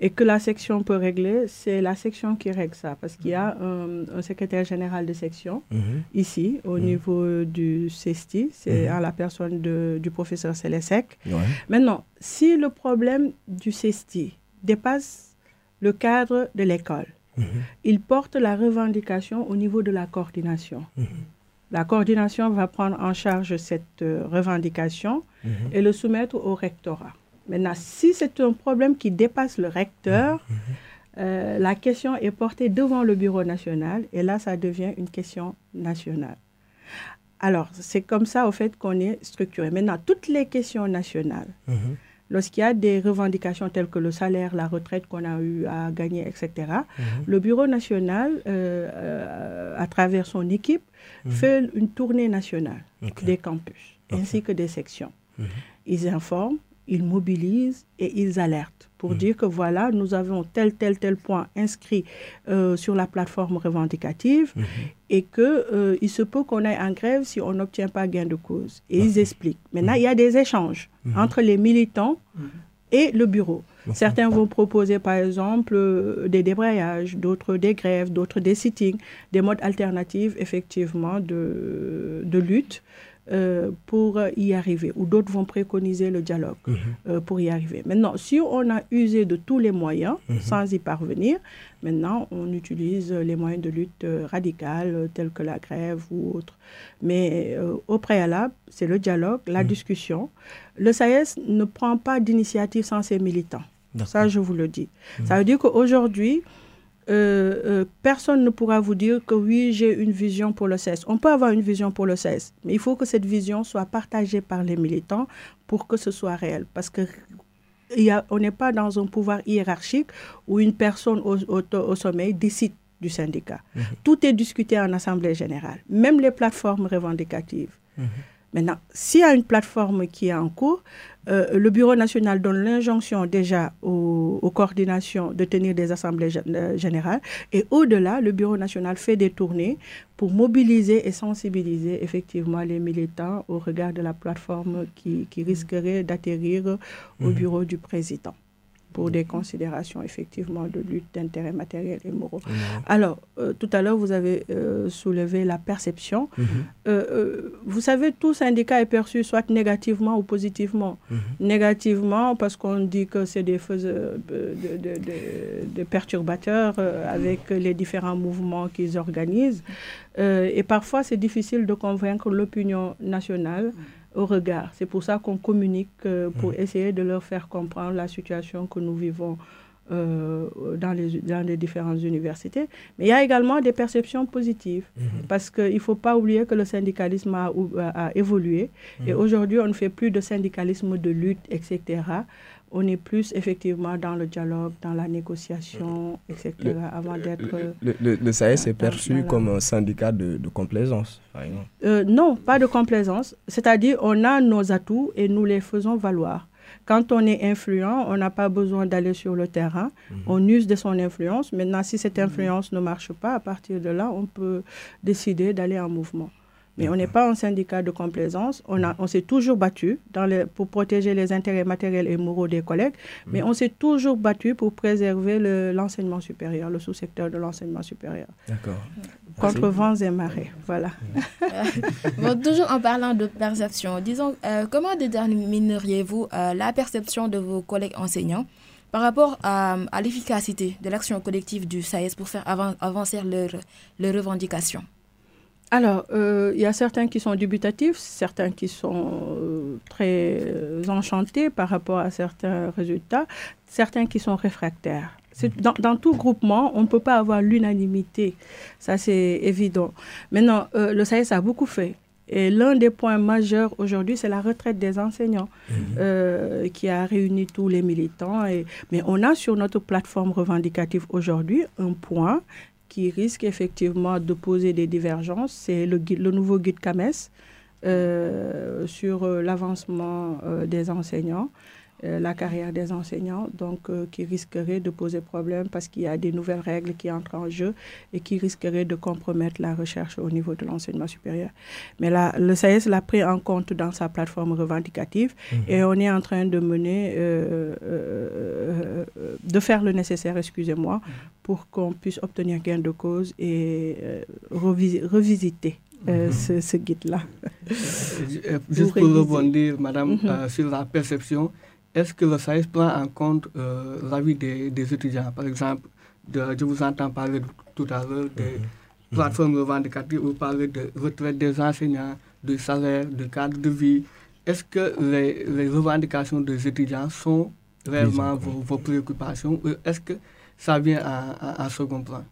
et que la section peut régler, c'est la section qui règle ça, parce qu'il y a un, secrétaire général de section mhm. ici, au mhm. niveau du CESTI, c'est à mhm. la personne de, du professeur Célesec. Maintenant, si le problème du CESTI dépasse le cadre de l'école, il porte la revendication au niveau de la coordination. La coordination va prendre en charge cette euh, revendication et le soumettre au rectorat. Maintenant, si c'est un problème qui dépasse le recteur, mhm. euh, la question est portée devant le bureau national et là, ça devient une question nationale. Alors, c'est comme ça, au fait, qu'on est structuré. Maintenant, toutes les questions nationales, mhm. lorsqu'il y a des revendications telles que le salaire, la retraite qu'on a eu à gagner, etc., mhm. le bureau national, euh, euh, à travers son équipe, fait une tournée nationale des campus, ainsi que des sections. Ils informent, ils mobilisent et ils alertent pour mmh. dire que voilà, nous avons tel, tel, tel point inscrit euh, sur la plateforme revendicative mmh. et qu'il euh, il se peut qu'on aille en grève si on n'obtient pas gain de cause. Et ils expliquent. Maintenant, mmh. il y a des échanges entre les militants et le bureau. Certains vont proposer, par exemple, euh, des débrayages, d'autres des grèves, d'autres des sittings, des modes alternatifs, effectivement, de, de lutte. Euh, pour y arriver, ou d'autres vont préconiser le dialogue mhm. euh, pour y arriver. Maintenant, si on a usé de tous les moyens mhm. sans y parvenir, maintenant on utilise les moyens de lutte euh, radicale tels que la grève ou autre. Mais au préalable, c'est le dialogue, la mhm. discussion. Le SAES ne prend pas d'initiative sans ses militants. Ça, je vous le dis. Ça veut dire qu'aujourd'hui, euh, euh, personne ne pourra vous dire que oui, j'ai une vision pour le CES. On peut avoir une vision pour le CES, mais il faut que cette vision soit partagée par les militants pour que ce soit réel. Parce que y a, on n'est pas dans un pouvoir hiérarchique où une personne au, au, sommet décide du syndicat. Mhm. Tout est discuté en assemblée générale, même les plateformes revendicatives. Mhm. Maintenant, s'il y a une plateforme qui est en cours, euh, le Bureau national donne l'injonction déjà aux, coordinations de tenir des assemblées euh, générales. Et au-delà, le Bureau national fait des tournées pour mobiliser et sensibiliser effectivement les militants au regard de la plateforme qui, risquerait d'atterrir au mhm. bureau du président pour des considérations effectivement de lutte d'intérêts matériels et moraux. Alors, euh, tout à l'heure, vous avez euh, soulevé la perception. Mhm. Euh, vous savez, tout syndicat est perçu soit négativement ou positivement. Mhm. Négativement parce qu'on dit que c'est des de, de, perturbateurs avec les différents mouvements qu'ils organisent. et parfois, c'est difficile de convaincre l'opinion nationale au regard. C'est pour ça qu'on communique euh, pour mm. essayer de leur faire comprendre la situation que nous vivons euh, dans, les, dans les différentes universités. Mais il y a également des perceptions positives, mm-hmm. parce qu'il ne faut pas oublier que le syndicalisme a, a, évolué, et mm. aujourd'hui on ne fait plus de syndicalisme de lutte, etc on est plus effectivement dans le dialogue, dans la négociation, etc. avant d'être. Le, le, le, SAES est perçu comme un syndicat de, complaisance, par exemple euh, Non, pas de complaisance. C'est-à-dire, on a nos atouts et nous les faisons valoir. Quand on est influent, on n'a pas besoin d'aller sur le terrain. Mhm. On use de son influence. Maintenant, si cette influence ne marche pas, à partir de là, on peut décider d'aller en mouvement. Mais on n'est pas un syndicat de complaisance. On, a, on s'est toujours battu dans pour protéger les intérêts matériels et moraux des collègues, mais on s'est toujours battu pour préserver l'enseignement supérieur, le sous-secteur de l'enseignement supérieur. D'accord. Contre vents et marées, voilà. bon, toujours en parlant de perception, disons, euh, comment détermineriez-vous euh, la perception de vos collègues enseignants par rapport à, à l'efficacité de l'action collective du SAES pour faire avancer leurs leur revendications? Alors, euh, il y a certains qui sont dubitatifs, certains qui sont euh, très euh, enchantés par rapport à certains résultats, certains qui sont réfractaires. Dans, dans, tout groupement, on ne peut pas avoir l'unanimité, ça c'est évident. Maintenant, le SAES a beaucoup fait. Et l'un des points majeurs aujourd'hui, c'est la retraite des enseignants mhm. qui a réuni tous les militants. Et, mais on a sur notre plateforme revendicative aujourd'hui un point qui risque effectivement de poser des divergences, c'est le, le nouveau guide CAMES euh, sur euh, l'avancement euh, des enseignants. la carrière des enseignants, donc qui risquerait de poser problème parce qu'il y a des nouvelles règles qui entrent en jeu et qui risqueraient de compromettre la recherche au niveau de l'enseignement supérieur. Mais là, le SAES l'a pris en compte dans sa plateforme revendicative mhm. et on est en train de mener, de faire le nécessaire, excusez-moi, pour qu'on puisse obtenir gain de cause et euh, revisiter euh, mhm. ce, guide-là. Euh, juste pour rebondir, Madame, mhm. sur la perception, est-ce que le SAES prend en compte l'avis des, des, étudiants? Par exemple, de, je vous entends parler tout à l'heure des mhm. plateformes revendicatives, vous parlez de retraite des enseignants, de salaire, de cadre de vie. Est-ce que les, les, revendications des étudiants sont réellement vos, vos préoccupations. Est-ce que ça vient à, second plan?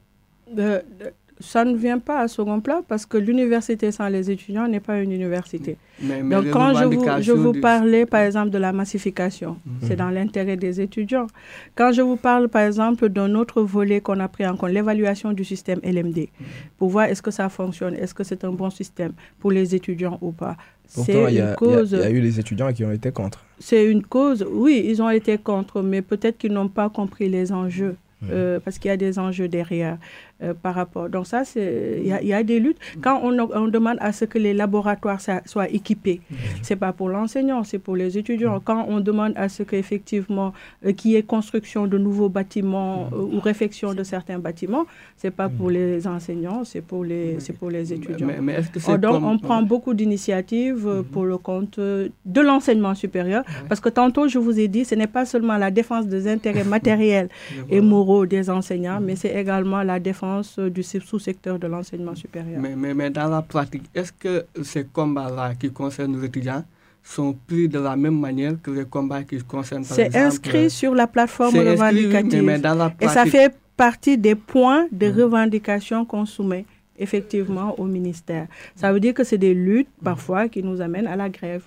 Ça ne vient pas à second plan parce que l'université sans les étudiants n'est pas une université. Donc quand je vous, je vous parlais par exemple de la massification, mhm. c'est dans l'intérêt des étudiants. Quand je vous parle par exemple d'un autre volet qu'on a pris en compte, l'évaluation du système LMD, mhm. pour voir est-ce que ça fonctionne, est-ce que c'est un bon système pour les étudiants ou pas. Pourtant, il y, a eu des étudiants qui ont été contre. C'est une cause, oui, ils ont été contre, mais peut-être qu'ils n'ont pas compris les enjeux. Euh, parce qu'il y a des enjeux derrière euh, par rapport. Donc ça, il y, y, a des luttes. Quand on, on, demande à ce que les laboratoires soient équipés, c'est pas pour l'enseignant, c'est pour les étudiants. Quand on demande à ce qu'effectivement euh, qu'il y ait construction de nouveaux bâtiments ou réfection de certains bâtiments, c'est pas pour les enseignants, c'est pour les, c'est pour les étudiants. Mais, est-ce que c'est Donc on prend beaucoup d'initiatives mhm. pour le compte de l'enseignement supérieur, parce que tantôt je vous ai dit, ce n'est pas seulement la défense des intérêts matériels et moraux des enseignants, mais c'est également la défense du sous-secteur de l'enseignement supérieur. Mais, mais, mais, dans la pratique, est-ce que ces combats-là qui concernent les étudiants sont pris de la même manière que les combats qui concernent par C'est inscrit sur la plateforme inscrit, oui, revendicative. mais dans la Et ça fait partie des points de revendication qu'on soumet effectivement au ministère. Ça veut dire que c'est des luttes parfois qui nous amènent à la grève.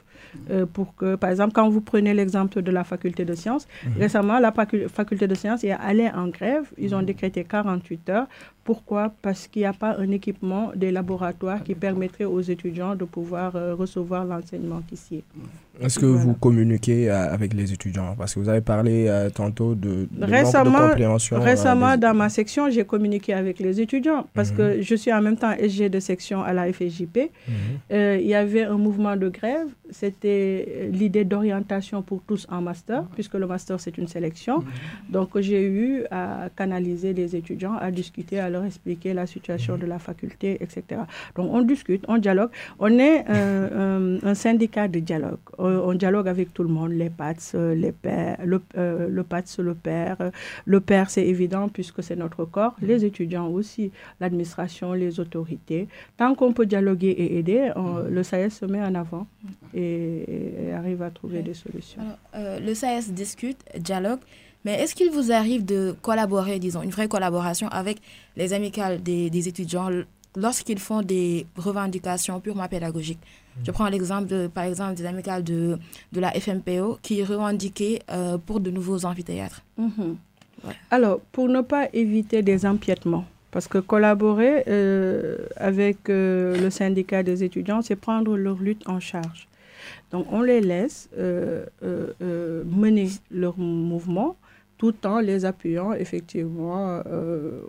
Euh, pour que, par exemple, quand vous prenez l'exemple de la faculté de sciences, récemment, la facu- faculté de sciences est allée en grève. Ils ont décrété 48 heures. Pourquoi? Parce qu'il n'y a pas un équipement des laboratoires qui permettrait aux étudiants de pouvoir euh, recevoir l'enseignement ici. Est-ce que Voilà. vous communiquez euh, avec les étudiants? Parce que vous avez parlé tantôt de, de manque Récemment- de compréhension. Récemment, des- dans ma section, j'ai communiqué avec les étudiants parce que je suis en même temps SG de section à la FJP. Mhm. Euh, il y avait un mouvement de grève. C'était euh, l'idée d'orientation pour tous en master, puisque le master, c'est une sélection. Donc, j'ai eu à canaliser les étudiants, à discuter, à leur expliquer la situation de la faculté, etc. Donc, on discute, on dialogue. On est euh, un, un syndicat de dialogue. On, dialogue avec tout le monde, les PATS, les pères, le, euh, le PATS, le père. Le père, c'est évident, puisque c'est notre corps. Les étudiants aussi, l'administration, les autorités. Tant qu'on peut dialoguer et aider, on- le SAES se met en avant et, et arrive à trouver des solutions. Alors, euh, le SAES discute, dialogue, mais est-ce qu'il vous arrive de collaborer, disons, une vraie collaboration avec les amicales des, des étudiants lorsqu'ils font des revendications purement pédagogiques? Je prends l'exemple, de, par exemple, des amicales de, de la FMPO qui revendiquaient euh, pour de nouveaux amphithéâtres. Mhm. Ouais. Alors, pour ne pas éviter des empiètements, parce que collaborer euh, avec euh, le syndicat des étudiants, c'est prendre leur lutte en charge. Donc, on les laisse euh, mener leur mouvement tout en les appuyant effectivement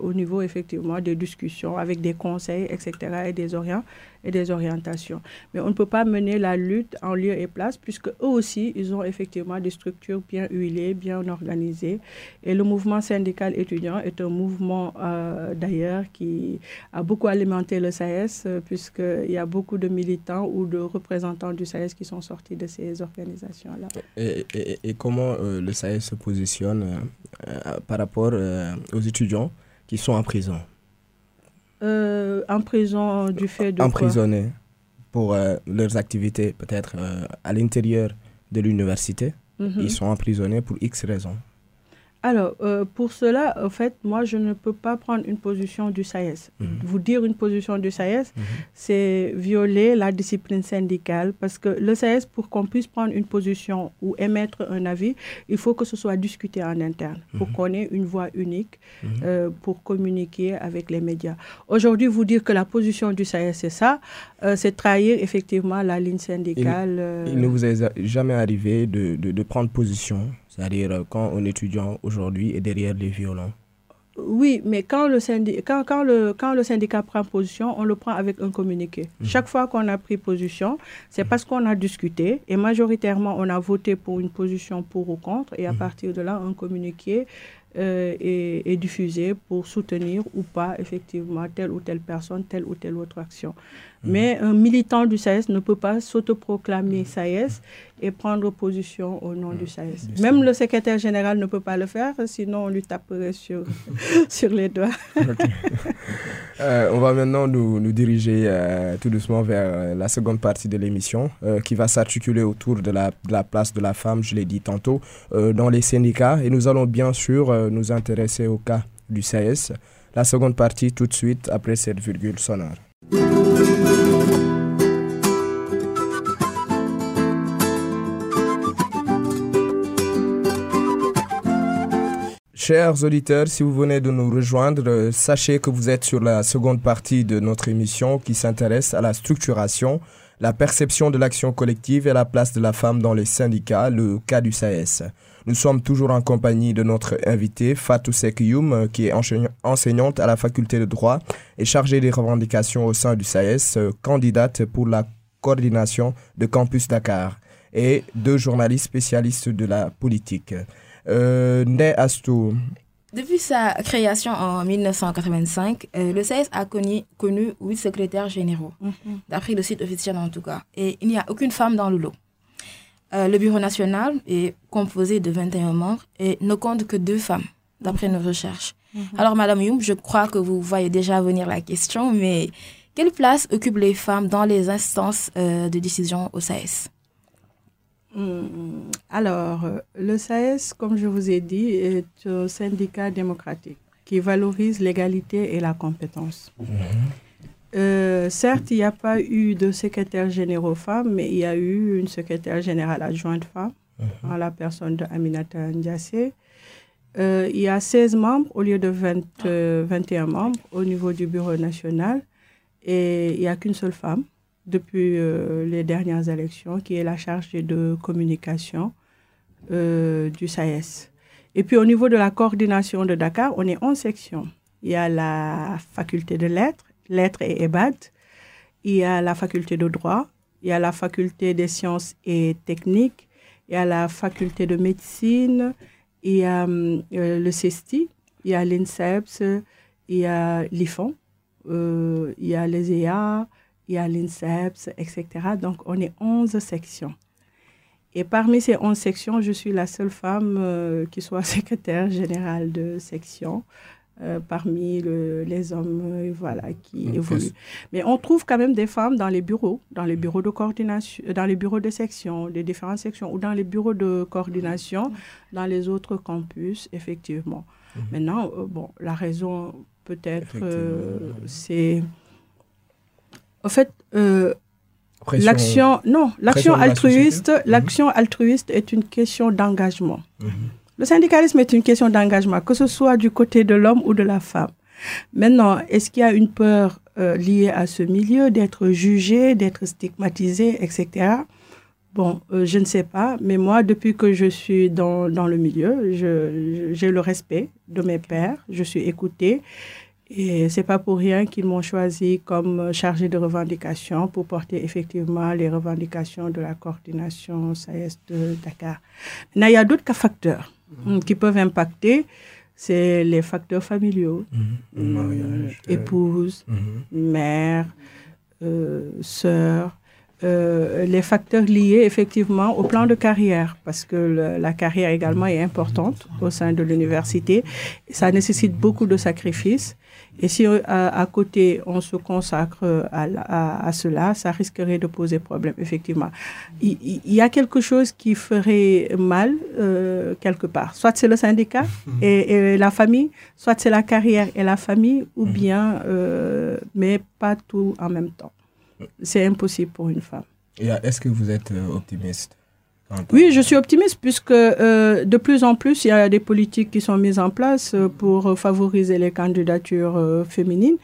au niveau effectivement des discussions avec des conseils, etc. et des, orient des orientations. Mais on ne peut pas mener la lutte en lieu et place puisque eux aussi, ils ont effectivement des structures bien huilées, bien organisées. Et le mouvement syndical étudiant est un mouvement euh, d'ailleurs qui a beaucoup alimenté le SAES euh, puisqu'il y a beaucoup de militants ou de représentants du SAES qui sont sortis de ces organisations-là. Et, et- et comment euh, le SAES se positionne euh, par rapport aux étudiants qui sont en prison, Euh, en prison du fait de quoi? Emprisonnés pour euh, leurs activités peut-être euh, à l'intérieur de l'université Mhm. Ils sont emprisonnés pour X raisons. Alors, euh, pour cela, en fait, moi, je ne peux pas prendre une position du SAES. Mhm. Vous dire une position du SAES, Mhm. c'est violer la discipline syndicale parce que le SAES, pour qu'on puisse prendre une position ou émettre un avis, il faut que ce soit discuté en interne pour qu'on ait une voix unique Mhm. euh, pour communiquer avec les médias. Aujourd'hui, vous dire que la position du SAES, c'est ça, euh, c'est trahir effectivement la ligne syndicale. Il ne vous est jamais arrivé de, de, de prendre position, c'est-à-dire euh, quand un étudiant aujourd'hui est derrière les violents. Oui, mais quand le, syndic- quand, quand, le, quand le syndicat prend position, on le prend avec un communiqué. Chaque fois qu'on a pris position, c'est parce qu'on a discuté et majoritairement, on a voté pour une position pour ou contre et à partir de là, un communiqué euh, est, est diffusé pour soutenir ou pas effectivement telle ou telle personne, telle ou telle autre action. Mais un militant du SAES ne peut pas s'autoproclamer SAES et prendre position au nom du SAES. Du Même SAES. le secrétaire général ne peut pas le faire, sinon on lui taperait sur, sur les doigts. Euh, on va maintenant nous, nous diriger euh, tout doucement vers euh, la seconde partie de l'émission qui va s'articuler autour de la, de la place de la femme, je l'ai dit tantôt, dans les syndicats. Et nous allons bien sûr nous intéresser au cas du CS. La seconde partie tout de suite après cette virgule sonore. Chers auditeurs, si vous venez de nous rejoindre, euh, sachez que vous êtes sur la seconde partie de notre émission qui s'intéresse à la structuration, la perception de l'action collective et la place de la femme dans les syndicats, le cas du SAES. Nous sommes toujours en compagnie de notre invitée Fatou Sekyoum, euh, qui est enseignante à la faculté de droit et chargée des revendications au sein du SAES, euh, candidate pour la coordination de Campus Dakar, et deux journalistes spécialistes de la politique. Euh, Ndé Astou, Depuis sa création en 1985, euh, le SAES a connu, connu huit secrétaires généraux, d'après le site officiel en tout cas, et il n'y a aucune femme dans le lot. Euh, le bureau national est composé de 21 membres et ne compte que deux femmes, d'après nos recherches. Alors, Madame Youm, je crois que vous voyez déjà venir la question, mais quelle place occupent les femmes dans les instances euh, de décision au SAES Hmm, alors, le SAES, comme je vous ai dit, est un syndicat démocratique qui valorise l'égalité et la compétence. Mhm. Euh, certes, il n'y a pas eu de secrétaire général femme, mais il y a eu une secrétaire générale adjointe femme, mhm. en la personne de Aminata Ndiassé. Euh, il y a 16 membres au lieu de 20, 21 euh, membres au niveau du bureau national. Et il n'y a qu'une seule femme depuis les dernières élections qui est la chargée de communication du SAES. Et puis au niveau de la coordination de Dakar, on est en sections. Il y a la faculté de lettres, lettres et EBAD. Il y a la faculté de droit. Il y a la faculté des sciences et techniques. Il y a la faculté de médecine. Il y a euh, le CESTI. Il y a l'INSEPS. Il y a l'IFON. Euh, il y a les EA. Il y a l'INSEPS, etc. Donc, on est 11 sections. Et parmi ces 11 sections, je suis la seule femme euh, qui soit secrétaire générale de section. Euh, parmi les hommes euh, voilà, qui évoluent. Mais on trouve quand même des femmes dans les bureaux, dans les bureaux de coordination, dans les bureaux de section, des différentes sections, ou dans les bureaux de coordination dans les autres campus, effectivement. Mhm. Maintenant, euh, bon, la raison peut-être, c'est... En fait, l'action, non, l'action altruiste, mhm. l'action altruiste est une question d'engagement. Mhm. Le syndicalisme est une question d'engagement, que ce soit du côté de l'homme ou de la femme. Maintenant, est-ce qu'il y a une peur euh, liée à ce milieu d'être jugé, d'être stigmatisé, etc. Bon, euh, je ne sais pas, mais moi, depuis que je suis dans, dans le milieu, j'ai le respect de mes pères, je suis écoutée. Et c'est pas pour rien qu'ils m'ont choisi comme chargé de revendication pour porter effectivement les revendications de la coordination SAES de Dakar. Mais il y a d'autres facteurs. Mm, qui peuvent impacter, c'est les facteurs familiaux, mm-hmm. euh, épouse, mm-hmm. mère, euh, sœur, euh, les facteurs liés effectivement au plan de carrière, parce que la carrière également est importante au sein de l'université. Ça nécessite beaucoup de sacrifices. Et si euh, à, côté, on se consacre euh, à, à, cela, ça risquerait de poser problème, effectivement. Il, y a quelque chose qui ferait mal euh, quelque part. Soit c'est le syndicat et, la famille, soit c'est la carrière et la famille, ou mhm. bien, mais pas tout en même temps. C'est impossible pour une femme. Est-ce que vous êtes optimiste? Oui, je suis optimiste puisque euh, de plus en plus, il y a des politiques qui sont mises en place euh, pour favoriser les candidatures euh, féminines.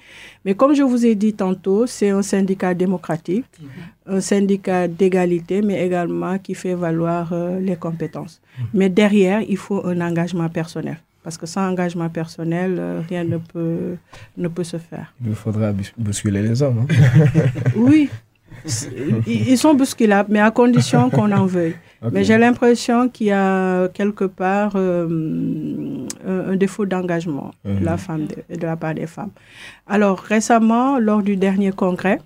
Mais comme je vous ai dit tantôt, c'est un syndicat démocratique, mhm. un syndicat d'égalité, mais également qui fait valoir les compétences. Mhm. Mais derrière, il faut un engagement personnel. Parce que sans engagement personnel, rien ne peut, ne peut se faire. Il faudra bousculer les hommes. Hein. oui, ils sont bousculables, mais à condition qu'on en veuille. Mais j'ai l'impression qu'il y a quelque part euh, un, défaut d'engagement de, la femme, de, la part des femmes. Alors récemment, lors du dernier congrès,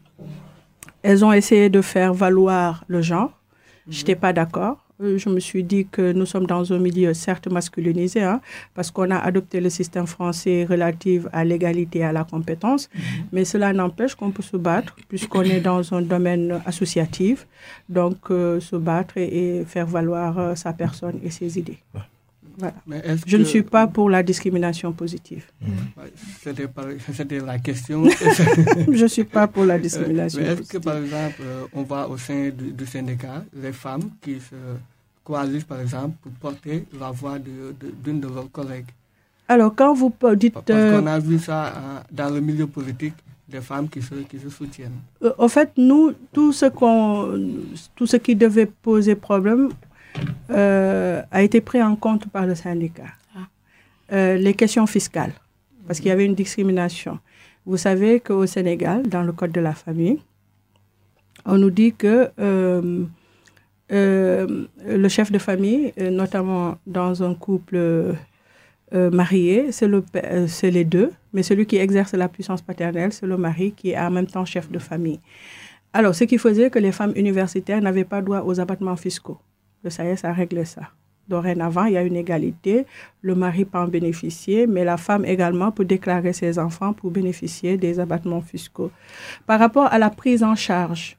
elles ont essayé de faire valoir le genre. Je n'étais pas d'accord. Euh, je me suis dit que nous sommes dans un milieu certes masculinisé, hein, parce qu'on a adopté le système français relatif à l'égalité et à la compétence, mhm. mais cela n'empêche qu'on peut se battre, puisqu'on est dans un domaine associatif, donc euh, se battre et, faire valoir euh, sa personne et ses idées. Voilà. Je ne suis pas pour la discrimination positive. Mhm. C'était la question. je ne suis pas pour la discrimination Est-ce que, par exemple, on va au sein du, syndicat, les femmes qui se coalisent, par exemple, pour porter la voix d'une de, leurs collègues? Alors, quand vous dites... Parce qu'on a vu ça hein, dans le milieu politique, des femmes qui se, qui se soutiennent. Euh, en fait, nous, tout ce, tout ce qui devait poser problème, euh, a été pris en compte par le syndicat. Ah. Euh, les questions fiscales, parce qu'il y avait une discrimination. Vous savez qu'au Sénégal, dans le Code de la famille, on nous dit que euh, le chef de famille, notamment dans un couple marié, c'est les deux, mais celui qui exerce la puissance paternelle, c'est le mari qui est en même temps chef de famille. Alors, ce qui faisait que les femmes universitaires n'avaient pas droit aux abattements fiscaux. Le SAES a réglé ça. Dorénavant, il y a une égalité. Le mari peut en bénéficier, mais la femme également peut déclarer ses enfants pour bénéficier des abattements fiscaux. Par rapport à la prise en charge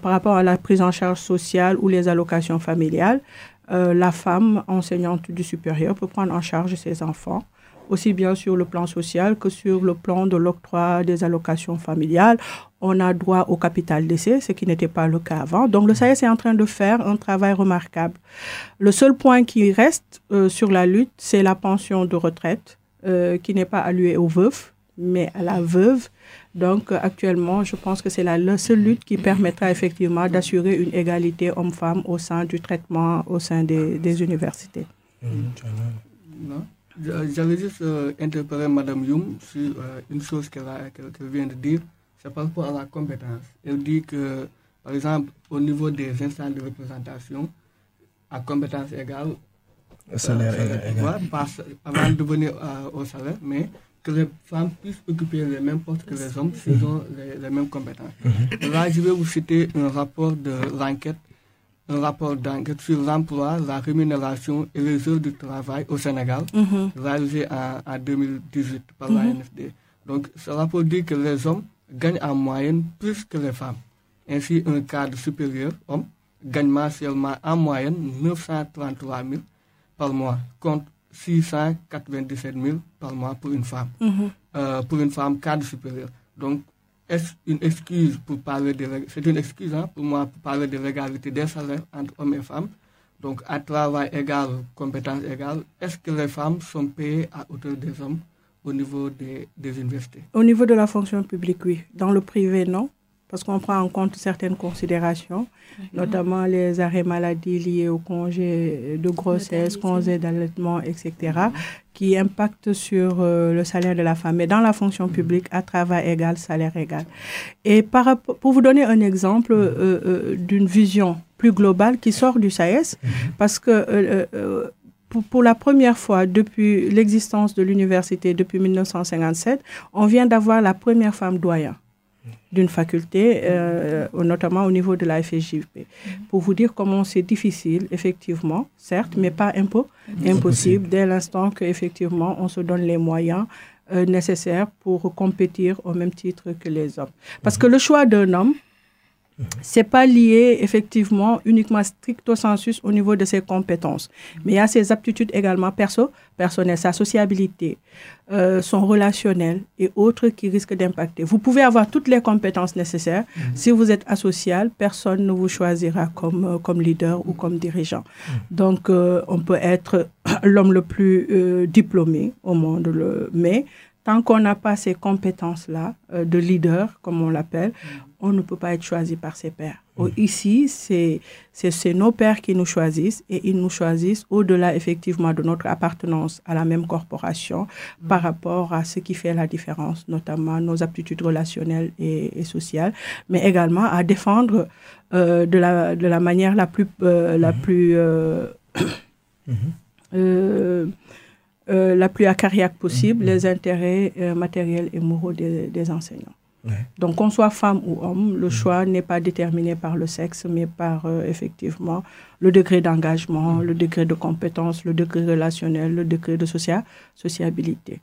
par rapport à la prise en charge sociale ou les allocations familiales, la femme enseignante du supérieur peut prendre en charge ses enfants aussi bien sur le plan social que sur le plan de l'octroi des allocations familiales. On a droit au capital d'essai, ce qui n'était pas le cas avant. Donc le SAES est en train de faire un travail remarquable. Le seul point qui reste euh, sur la lutte, c'est la pension de retraite, euh, qui n'est pas allouée aux veufs, mais à la veuve. Donc actuellement, je pense que c'est la, seule lutte qui permettra effectivement d'assurer une égalité homme-femme au sein du traitement au sein des, des universités. Non. J'avais juste euh, interpellé Mme Youm sur euh, une chose qu'elle vient de dire, c'est par rapport à la compétence. Elle dit que, par exemple, au niveau des instances de représentation, à compétence égale, le salaire euh, égal. avant de venir au salaire, mais que les femmes puissent occuper les mêmes postes que les hommes s'ils ont les, mêmes compétences. Mhm. Là, je vais vous citer un rapport de l'enquête un rapport d'enquête sur l'emploi, la rémunération et les heures de travail au Sénégal, mhm. réalisé en, 2018 par la mhm. NFD. Donc, ce rapport dit que les hommes gagnent en moyenne plus que les femmes. Ainsi, un cadre supérieur, homme, gagne mensuellement en moyenne 933 000 par mois, contre 697 000 par mois pour une femme. Mhm. Euh, pour une femme cadre supérieur. Donc, est une excuse pour parler de c'est une excuse hein, pour moi pour parler de l'égalité des salaires entre hommes et femmes. Donc à travail égal, compétence égale, est-ce que les femmes sont payées à hauteur des hommes au niveau des, des universités? Au niveau de la fonction publique, oui. Dans le privé, non parce qu'on prend en compte certaines considérations, notamment les arrêts maladie liés au congé de grossesse, congé d'allaitement, etc., qui impactent sur euh, le salaire de la femme. Mais dans la fonction publique, à travail égal, salaire égal. Et par, pour vous donner un exemple euh, euh, d'une vision plus globale qui sort du SAES, parce que pour, la première fois depuis l'existence de l'université, depuis 1957, on vient d'avoir la première femme doyen d'une faculté, euh, notamment au niveau de la FSJP, pour vous dire comment c'est difficile, effectivement, certes, mais pas impo impossible, dès l'instant qu'effectivement on se donne les moyens euh, nécessaires pour compétir au même titre que les hommes. Parce que le choix d'un homme, c'est pas lié effectivement uniquement stricto sensus au niveau de ses compétences, mais il y a ses aptitudes également perso, personnelles, sa sociabilité, euh, son relationnel et autres qui risquent d'impacter. Vous pouvez avoir toutes les compétences nécessaires. Mhm. Si vous êtes asocial, personne ne vous choisira comme, euh, comme leader ou comme dirigeant. Mhm. Donc, euh, on peut être l'homme le plus diplômé au monde, le, mais tant qu'on n'a pas ces compétences-là de leader, comme on l'appelle, on ne peut pas être choisi par ses pairs. Mm. Ici, c'est nos pères qui nous choisissent et ils nous choisissent au-delà effectivement de notre appartenance à la même corporation mm. par rapport à ce qui fait la différence, notamment nos aptitudes relationnelles et, sociales, mais également à défendre euh, de, la, de la manière la plus... Euh, la mm-hmm. plus euh, mm-hmm. la plus acariaque possible mm-hmm. les intérêts matériels et moraux des enseignants. Donc, qu'on soit femme ou homme, le mm. choix n'est pas déterminé par le sexe, mais par euh, effectivement le degré d'engagement, mm. le degré de compétence, le degré relationnel, le degré de sociabilité.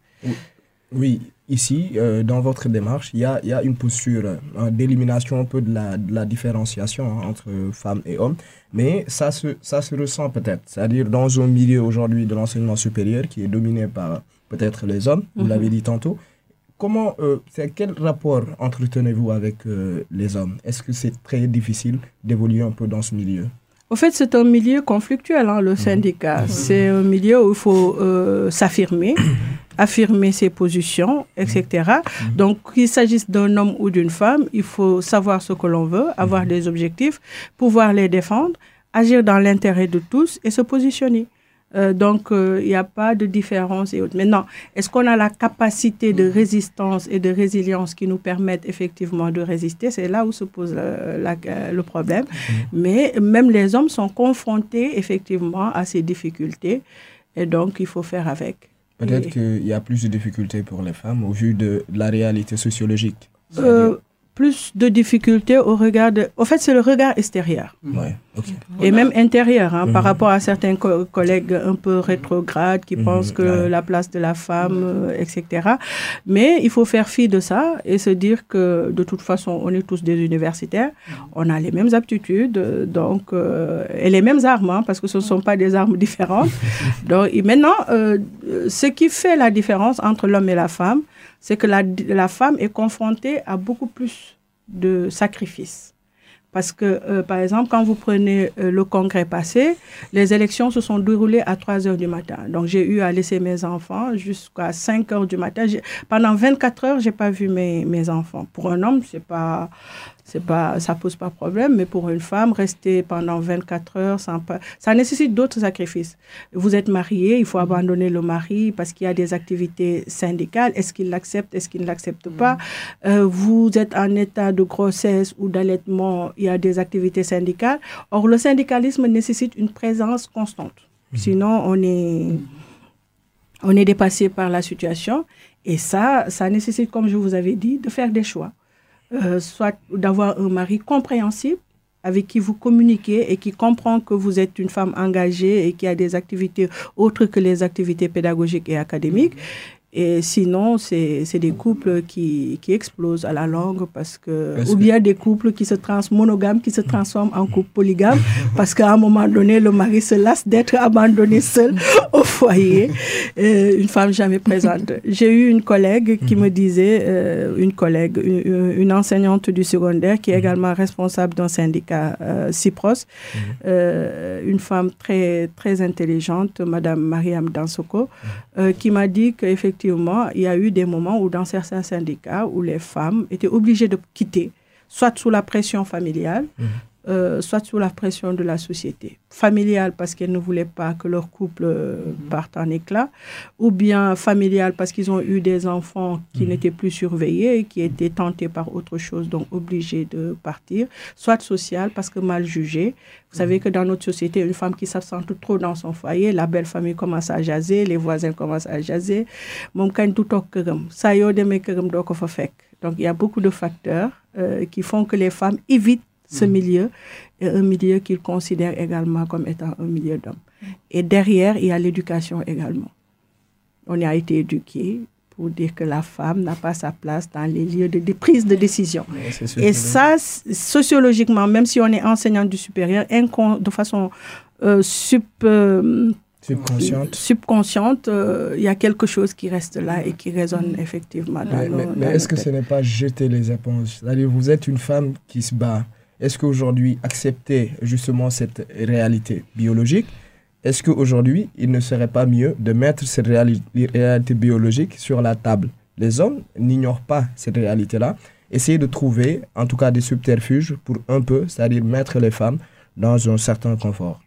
Oui, ici, euh, dans votre démarche, il y a, y a, une posture euh, d'élimination un peu de la, de la différenciation hein, entre femmes et hommes, mais ça se, ça se ressent peut-être. C'est-à-dire dans un milieu aujourd'hui de l'enseignement supérieur qui est dominé par peut-être les hommes, vous l'avez dit tantôt, comment, euh, quel rapport entretenez-vous avec euh, les hommes? Est-ce que c'est très difficile d'évoluer un peu dans ce milieu? Au fait, c'est un milieu conflictuel, hein, le mhm. syndicat. Mhm. C'est un milieu où il faut euh, s'affirmer, affirmer ses positions, etc. Mhm. Donc, qu'il s'agisse d'un homme ou d'une femme, il faut savoir ce que l'on veut, avoir des objectifs, pouvoir les défendre, agir dans l'intérêt de tous et se positionner. Euh, donc, euh, il n'y a pas de différence et autres. Maintenant, est-ce qu'on a la capacité de résistance et de résilience qui nous permettent effectivement de résister? C'est là où se pose le problème. Mm-hmm. Mais même les hommes sont confrontés effectivement à ces difficultés et donc il faut faire avec. Peut-être qu'il y a plus de difficultés pour les femmes au vu de la réalité sociologique. Euh, plus de difficultés au regard de... Au fait, c'est le regard extérieur. Ouais, ok. Et même intérieur, hein, par Mhm. rapport à certains co- collègues un peu rétrogrades qui Mhm, pensent que ouais. la place de la femme, euh, etc. Mais il faut faire fi de ça et se dire que de toute façon, on est tous des universitaires, on a les mêmes aptitudes, euh, donc, euh, et les mêmes armes, hein, parce que ce ne sont pas des armes différentes. donc, et maintenant, euh, ce qui fait la différence entre l'homme et la femme, c'est que la, la femme est confrontée à beaucoup plus de sacrifices. Parce que, euh, par exemple, quand vous prenez euh, le congrès passé, les élections se sont déroulées à 3 heures du matin. Donc, j'ai eu à laisser mes enfants jusqu'à 5 heures du matin. Pendant 24 heures, j'ai pas vu mes, mes enfants. Pour un homme, c'est pas, c'est pas, ça pose pas problème, mais pour une femme, rester pendant 24 heures, sans ça nécessite d'autres sacrifices. Vous êtes marié, il faut abandonner le mari parce qu'il y a des activités syndicales. Est-ce qu'il l'accepte, est-ce qu'il ne l'accepte pas? Euh, Vous êtes en état de grossesse ou d'allaitement, il y a des activités syndicales. Or, le syndicalisme nécessite une présence constante. Sinon, on est, on est dépassé par la situation. Et ça, ça nécessite, comme je vous avais dit, de faire des choix. Euh, soit d'avoir un mari compréhensible avec qui vous communiquez et qui comprend que vous êtes une femme engagée et qui a des activités autres que les activités pédagogiques et académiques. Et sinon, c'est des couples qui, qui explosent à la longue parce que, ou bien des couples qui se trans monogames, qui se transforment en couple polygame parce qu'à un moment donné, le mari se lasse d'être abandonné seul au foyer, euh, une femme jamais présente. J'ai eu une collègue qui me disait, euh, une collègue, une, une enseignante du secondaire qui est également responsable d'un syndicat euh, CIPROS, euh, une femme très, très intelligente, Madame Mariam Dansoko, euh, qui m'a dit qu'effectivement, il y a eu des moments où dans certains syndicats, où les femmes étaient obligées de quitter, soit sous la pression familiale, euh, soit sous la pression de la société. Familiale parce qu'elles ne voulaient pas que leur couple euh, parte en éclat, ou bien familiale parce qu'ils ont eu des enfants qui n'étaient plus surveillés, et qui étaient tentés par autre chose, donc obligés de partir, soit sociale parce que mal jugée. Vous savez que dans notre société, une femme qui s'absente trop dans son foyer, la belle famille commence à jaser, les voisins commencent à jaser. Donc il y a beaucoup de facteurs euh, qui font que les femmes évitent ce milieu et un milieu qu'ils considèrent également comme étant un milieu d'hommes. Et derrière, il y a l'éducation également. On a été éduqué pour dire que la femme n'a pas sa place dans les lieux de, de prise de décision. Ouais, Et ça, sociologiquement, même si on est enseignant du supérieur, incon- de façon euh, sup, euh, subconsciente. subconsciente, euh, il y a quelque chose qui reste là et qui résonne effectivement dans Mais, mais- mais est-ce que ce n'est pas jeter les éponges? C'est-à-dire, vous êtes une femme qui se bat. Est-ce qu'aujourd'hui, accepter justement cette réalité biologique, est-ce qu'aujourd'hui, il ne serait pas mieux de mettre cette réali- réalité biologique sur la table? Les hommes n'ignorent pas cette réalité-là. Essayez de trouver, en tout cas, des subterfuges pour un peu, c'est-à-dire mettre les femmes dans un certain confort.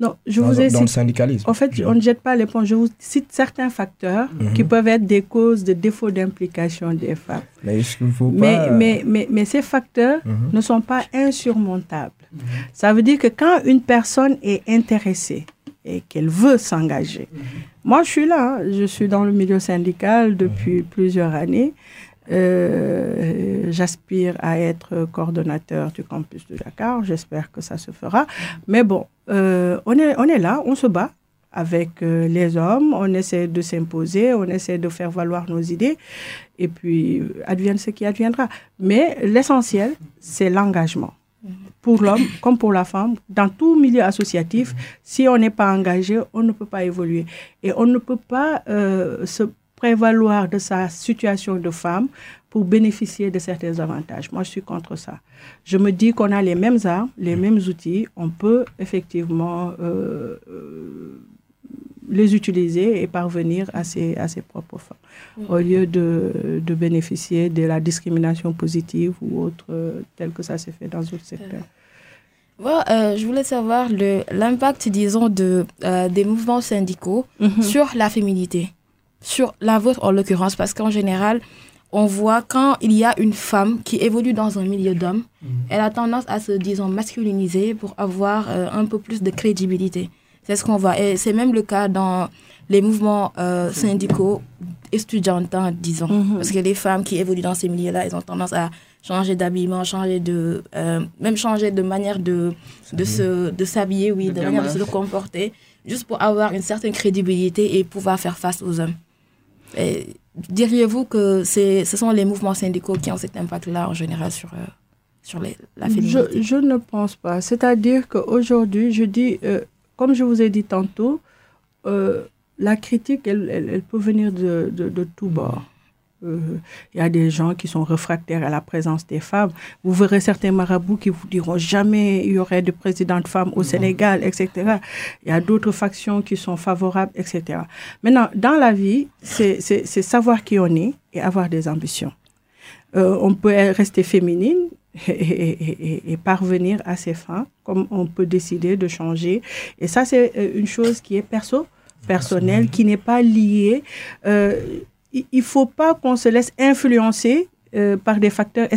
Non, je dans, vous ai dans le syndicalisme. En fait, on ne jette pas l'éponge. Je vous cite certains facteurs Mhm. qui peuvent être des causes de défaut d'implication des femmes. Mais faut Mais, pas... mais, mais, mais ces facteurs Mhm. ne sont pas insurmontables. Ça veut dire que quand une personne est intéressée et qu'elle veut s'engager, moi je suis là, hein. je suis dans le milieu syndical depuis plusieurs années. Euh, J'aspire à être coordonnateur du campus de Dakar. J'espère que ça se fera. Mais bon, euh, on, est, on est là, on se bat avec euh, les hommes, on essaie de s'imposer, on essaie de faire valoir nos idées, et puis advienne ce qui adviendra. Mais l'essentiel, c'est l'engagement. Pour l'homme comme pour la femme, dans tout milieu associatif, si on n'est pas engagé, on ne peut pas évoluer. Et on ne peut pas se prévaloir de sa situation de femme pour bénéficier de certains avantages. Moi, je suis contre ça. Je me dis qu'on a les mêmes armes, les mêmes outils, on peut effectivement euh, euh, les utiliser et parvenir à ses, à ses propres fins, au lieu de, de bénéficier de la discrimination positive ou autre, euh, tel que ça s'est fait dans d'autres secteurs. Voilà, euh, je voulais savoir l'impact, disons, de, euh, des mouvements syndicaux Mhm. sur la féminité, sur la vôtre en l'occurrence, parce qu'en général, on voit quand il y a une femme qui évolue dans un milieu d'hommes, elle a tendance à se, disons, masculiniser pour avoir euh, un peu plus de crédibilité. C'est ce qu'on voit. Et c'est même le cas dans les mouvements euh, syndicaux estudiantins, disons. Mhm. Parce que les femmes qui évoluent dans ces milieux-là, elles ont tendance à changer d'habillement, changer de, euh, même changer de manière de, de, se, de s'habiller, oui, de, manière de se comporter, juste pour avoir une certaine crédibilité et pouvoir faire face aux hommes. Diriez-vous que c'est, ce sont les mouvements syndicaux qui ont cet impact-là en général sur, euh, sur les, la féminité? je, je, ne pense pas. C'est-à-dire qu'aujourd'hui, je dis, euh, comme je vous ai dit tantôt, la critique, elle, elle, peut venir de, de, de tous bords. Euh, il y a des gens qui sont réfractaires à la présence des femmes. Vous verrez certains marabouts qui vous diront jamais il y aurait de présidente femme au Sénégal, etc. Il y a d'autres factions qui sont favorables, etc. Maintenant, dans la vie, c'est savoir qui on est et avoir des ambitions. Euh, on peut rester féminine et, et, et, parvenir à ses fins, comme on peut décider de changer. Et ça, c'est euh, une chose qui est perso, personnelle, qui n'est pas liée. Euh, il ne faut pas qu'on se laisse influencer euh, par des facteurs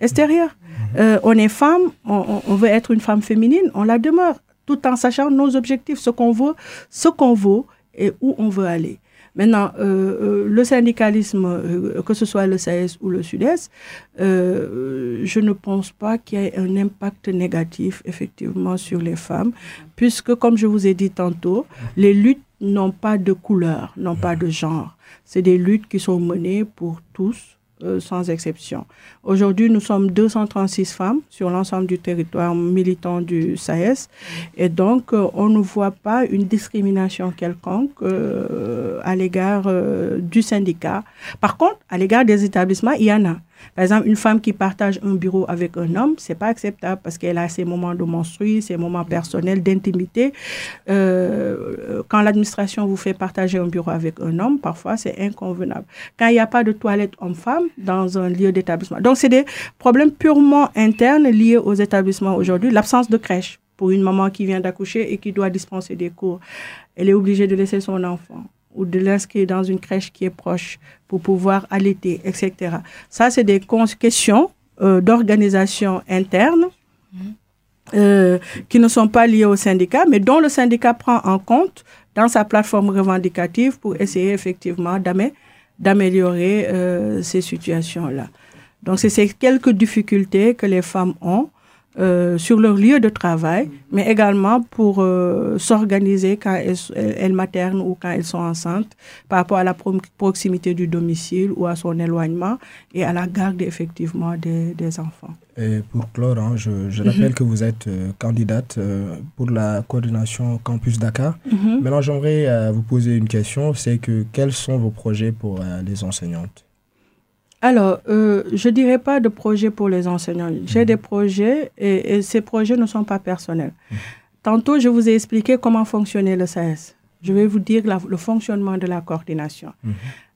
extérieurs. Mhm. Euh, on est femme, on, veut être une femme féminine, on la demeure, tout en sachant nos objectifs, ce qu'on veut, ce qu'on veut et où on veut aller. Maintenant, euh, le syndicalisme, que ce soit le SAES ou le Sud-Est, je ne pense pas qu'il y ait un impact négatif, effectivement, sur les femmes, puisque, comme je vous ai dit tantôt, les luttes n'ont pas de couleur, n'ont pas de genre. C'est des luttes qui sont menées pour tous, euh, sans exception. Aujourd'hui, nous sommes 236 femmes sur l'ensemble du territoire militant du SAES. Et donc, euh, on ne voit pas une discrimination quelconque euh, à l'égard du syndicat. Par contre, à l'égard des établissements, il y en a. Par exemple, une femme qui partage un bureau avec un homme, c'est pas acceptable parce qu'elle a ses moments de menstrues, ses moments personnels, d'intimité. Euh, quand l'administration vous fait partager un bureau avec un homme, parfois c'est inconvenable. Quand il n'y a pas de toilette homme-femme dans un lieu d'établissement. Donc, c'est des problèmes purement internes liés aux établissements aujourd'hui. L'absence de crèche pour une maman qui vient d'accoucher et qui doit dispenser des cours. Elle est obligée de laisser son enfant ou de l'inscrire dans une crèche qui est proche pour pouvoir allaiter, etc. Ça, c'est des questions euh, d'organisation interne euh, qui ne sont pas liées au syndicat, mais dont le syndicat prend en compte dans sa plateforme revendicative pour essayer effectivement d'améliorer euh, ces situations-là. Donc, c'est ces quelques difficultés que les femmes ont euh, sur leur lieu de travail, mais également pour euh, s'organiser quand elles, maternent ou quand elles sont enceintes par rapport à la proximité du domicile ou à son éloignement et à la garde effectivement des, des enfants. Et pour clore, hein, je, je, mhm. rappelle que vous êtes euh, candidate pour la coordination Campus Dakar. Mhm. Maintenant, j'aimerais vous poser une question, c'est que quels sont vos projets pour les enseignantes? Alors, euh, je dirais pas de projet pour les enseignants. J'ai mhm. des projets et, ces projets ne sont pas personnels. Mhm. Tantôt, je vous ai expliqué comment fonctionnait le CS. Je vais vous dire le fonctionnement de la coordination. Mhm.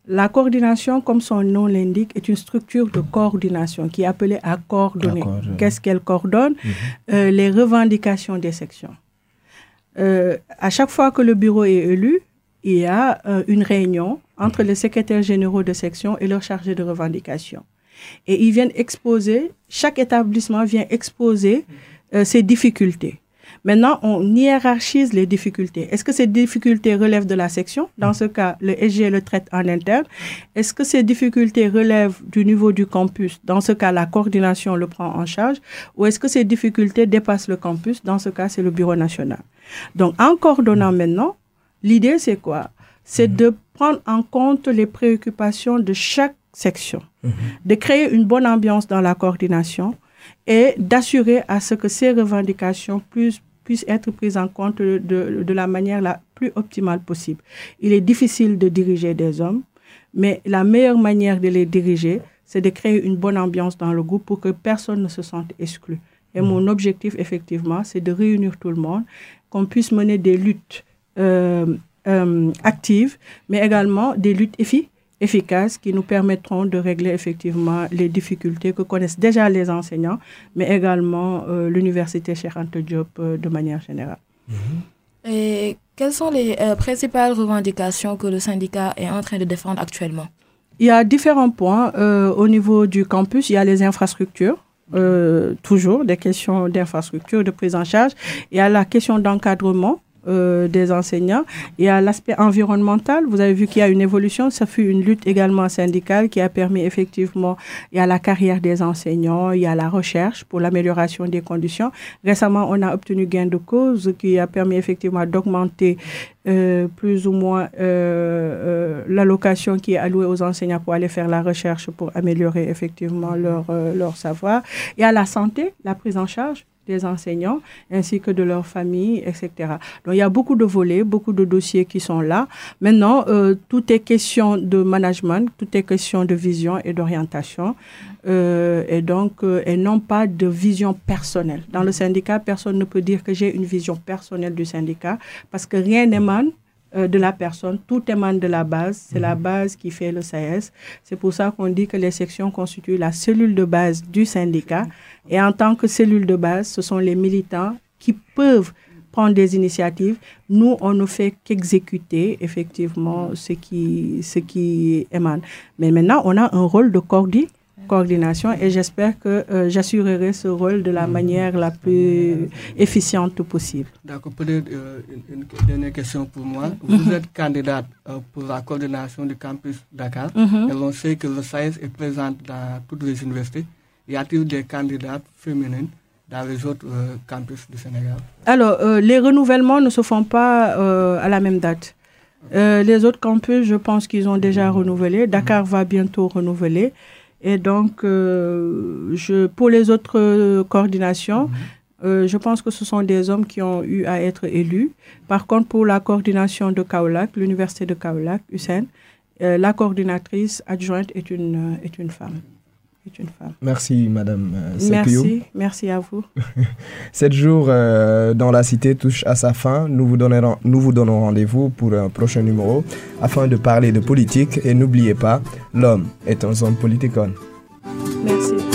La coordination, comme son nom l'indique, est une structure de coordination qui est appelée à coordonner. Qu'est-ce qu'elle coordonne? Euh, Les revendications des sections. Euh, à chaque fois que le bureau est élu, il y a une réunion entre les secrétaires généraux de section et leurs chargés de revendication. Et ils viennent exposer, chaque établissement vient exposer euh, ses difficultés. Maintenant, on hiérarchise les difficultés. Est-ce que ces difficultés relèvent de la section? Dans ce cas, le SG le traite en interne. Est-ce que ces difficultés relèvent du niveau du campus? Dans ce cas, la coordination le prend en charge. Ou est-ce que ces difficultés dépassent le campus? Dans ce cas, c'est le bureau national. Donc, en coordonnant maintenant, l'idée, c'est quoi? C'est de prendre en compte les préoccupations de chaque section, mhm. de créer une bonne ambiance dans la coordination et d'assurer à ce que ces revendications puissent, puissent être prises en compte de, de, la manière la plus optimale possible. Il est difficile de diriger des hommes, mais la meilleure manière de les diriger, c'est de créer une bonne ambiance dans le groupe pour que personne ne se sente exclu. Et mhm. mon objectif, effectivement, c'est de réunir tout le monde, qu'on puisse mener des luttes euh, euh, actives, mais également des luttes efficaces qui nous permettront de régler effectivement les difficultés que connaissent déjà les enseignants, mais également euh, l'université Cheikh Diop euh, de manière générale. Mm-hmm. Et quelles sont les principales revendications que le syndicat est en train de défendre actuellement? Il y a différents points. au niveau du campus, il y a les infrastructures. toujours des questions d'infrastructure, de prise en charge. Il y a la question d'encadrement euh, des enseignants. Il y a l'aspect environnemental. Vous avez vu qu'il y a une évolution. Ça fut une lutte également syndicale qui a permis effectivement, il y a la carrière des enseignants, il y a la recherche pour l'amélioration des conditions. Récemment, on a obtenu gain de cause qui a permis effectivement d'augmenter euh, plus ou moins euh, euh, l'allocation qui est allouée aux enseignants pour aller faire la recherche pour améliorer effectivement leur, euh, leur savoir. Il y a la santé, la prise en charge des enseignants ainsi que de leurs familles, etc. Donc il y a beaucoup de volets, beaucoup de dossiers qui sont là. Maintenant, euh, tout est question de management, tout est question de vision et d'orientation, euh, et donc euh, et non pas de vision personnelle. Dans le syndicat, personne ne peut dire que j'ai une vision personnelle du syndicat parce que rien n'émane euh, de la personne, tout émane de la base, c'est la base qui fait le CS. C'est pour ça qu'on dit que les sections constituent la cellule de base du syndicat. Et en tant que cellule de base, ce sont les militants qui peuvent prendre des initiatives. Nous, on ne fait qu'exécuter effectivement ce qui, ce qui émane. Mais maintenant, on a un rôle de coordination coordination et j'espère que euh, j'assurerai ce rôle de la manière la plus efficiente possible. D'accord, peut-être euh, une, une, dernière question pour moi. Vous êtes candidate euh, pour la coordination du campus Dakar Mhm. et l'on sait que le SAES est présent dans toutes les universités. Y a-t-il des candidates féminines dans les autres campus du Sénégal? Alors, les renouvellements ne se font pas à la même date. Les autres campus, je pense qu'ils ont déjà renouvelé. Dakar va bientôt renouveler. Et donc, euh, je, pour les autres euh, coordinations, euh, je pense que ce sont des hommes qui ont eu à être élus. Par contre, pour la coordination de Kaolack, l'université de Kaolack, Hussein, euh, la coordinatrice adjointe est une, est une femme. Est une femme. Merci, Madame euh. Merci, merci à vous. Sept jours euh, dans la cité touche à sa fin. Nous vous, donnerons, nous vous donnons rendez-vous pour un prochain numéro afin de parler de politique. Et n'oubliez pas, l'homme est un homme politicon. Merci.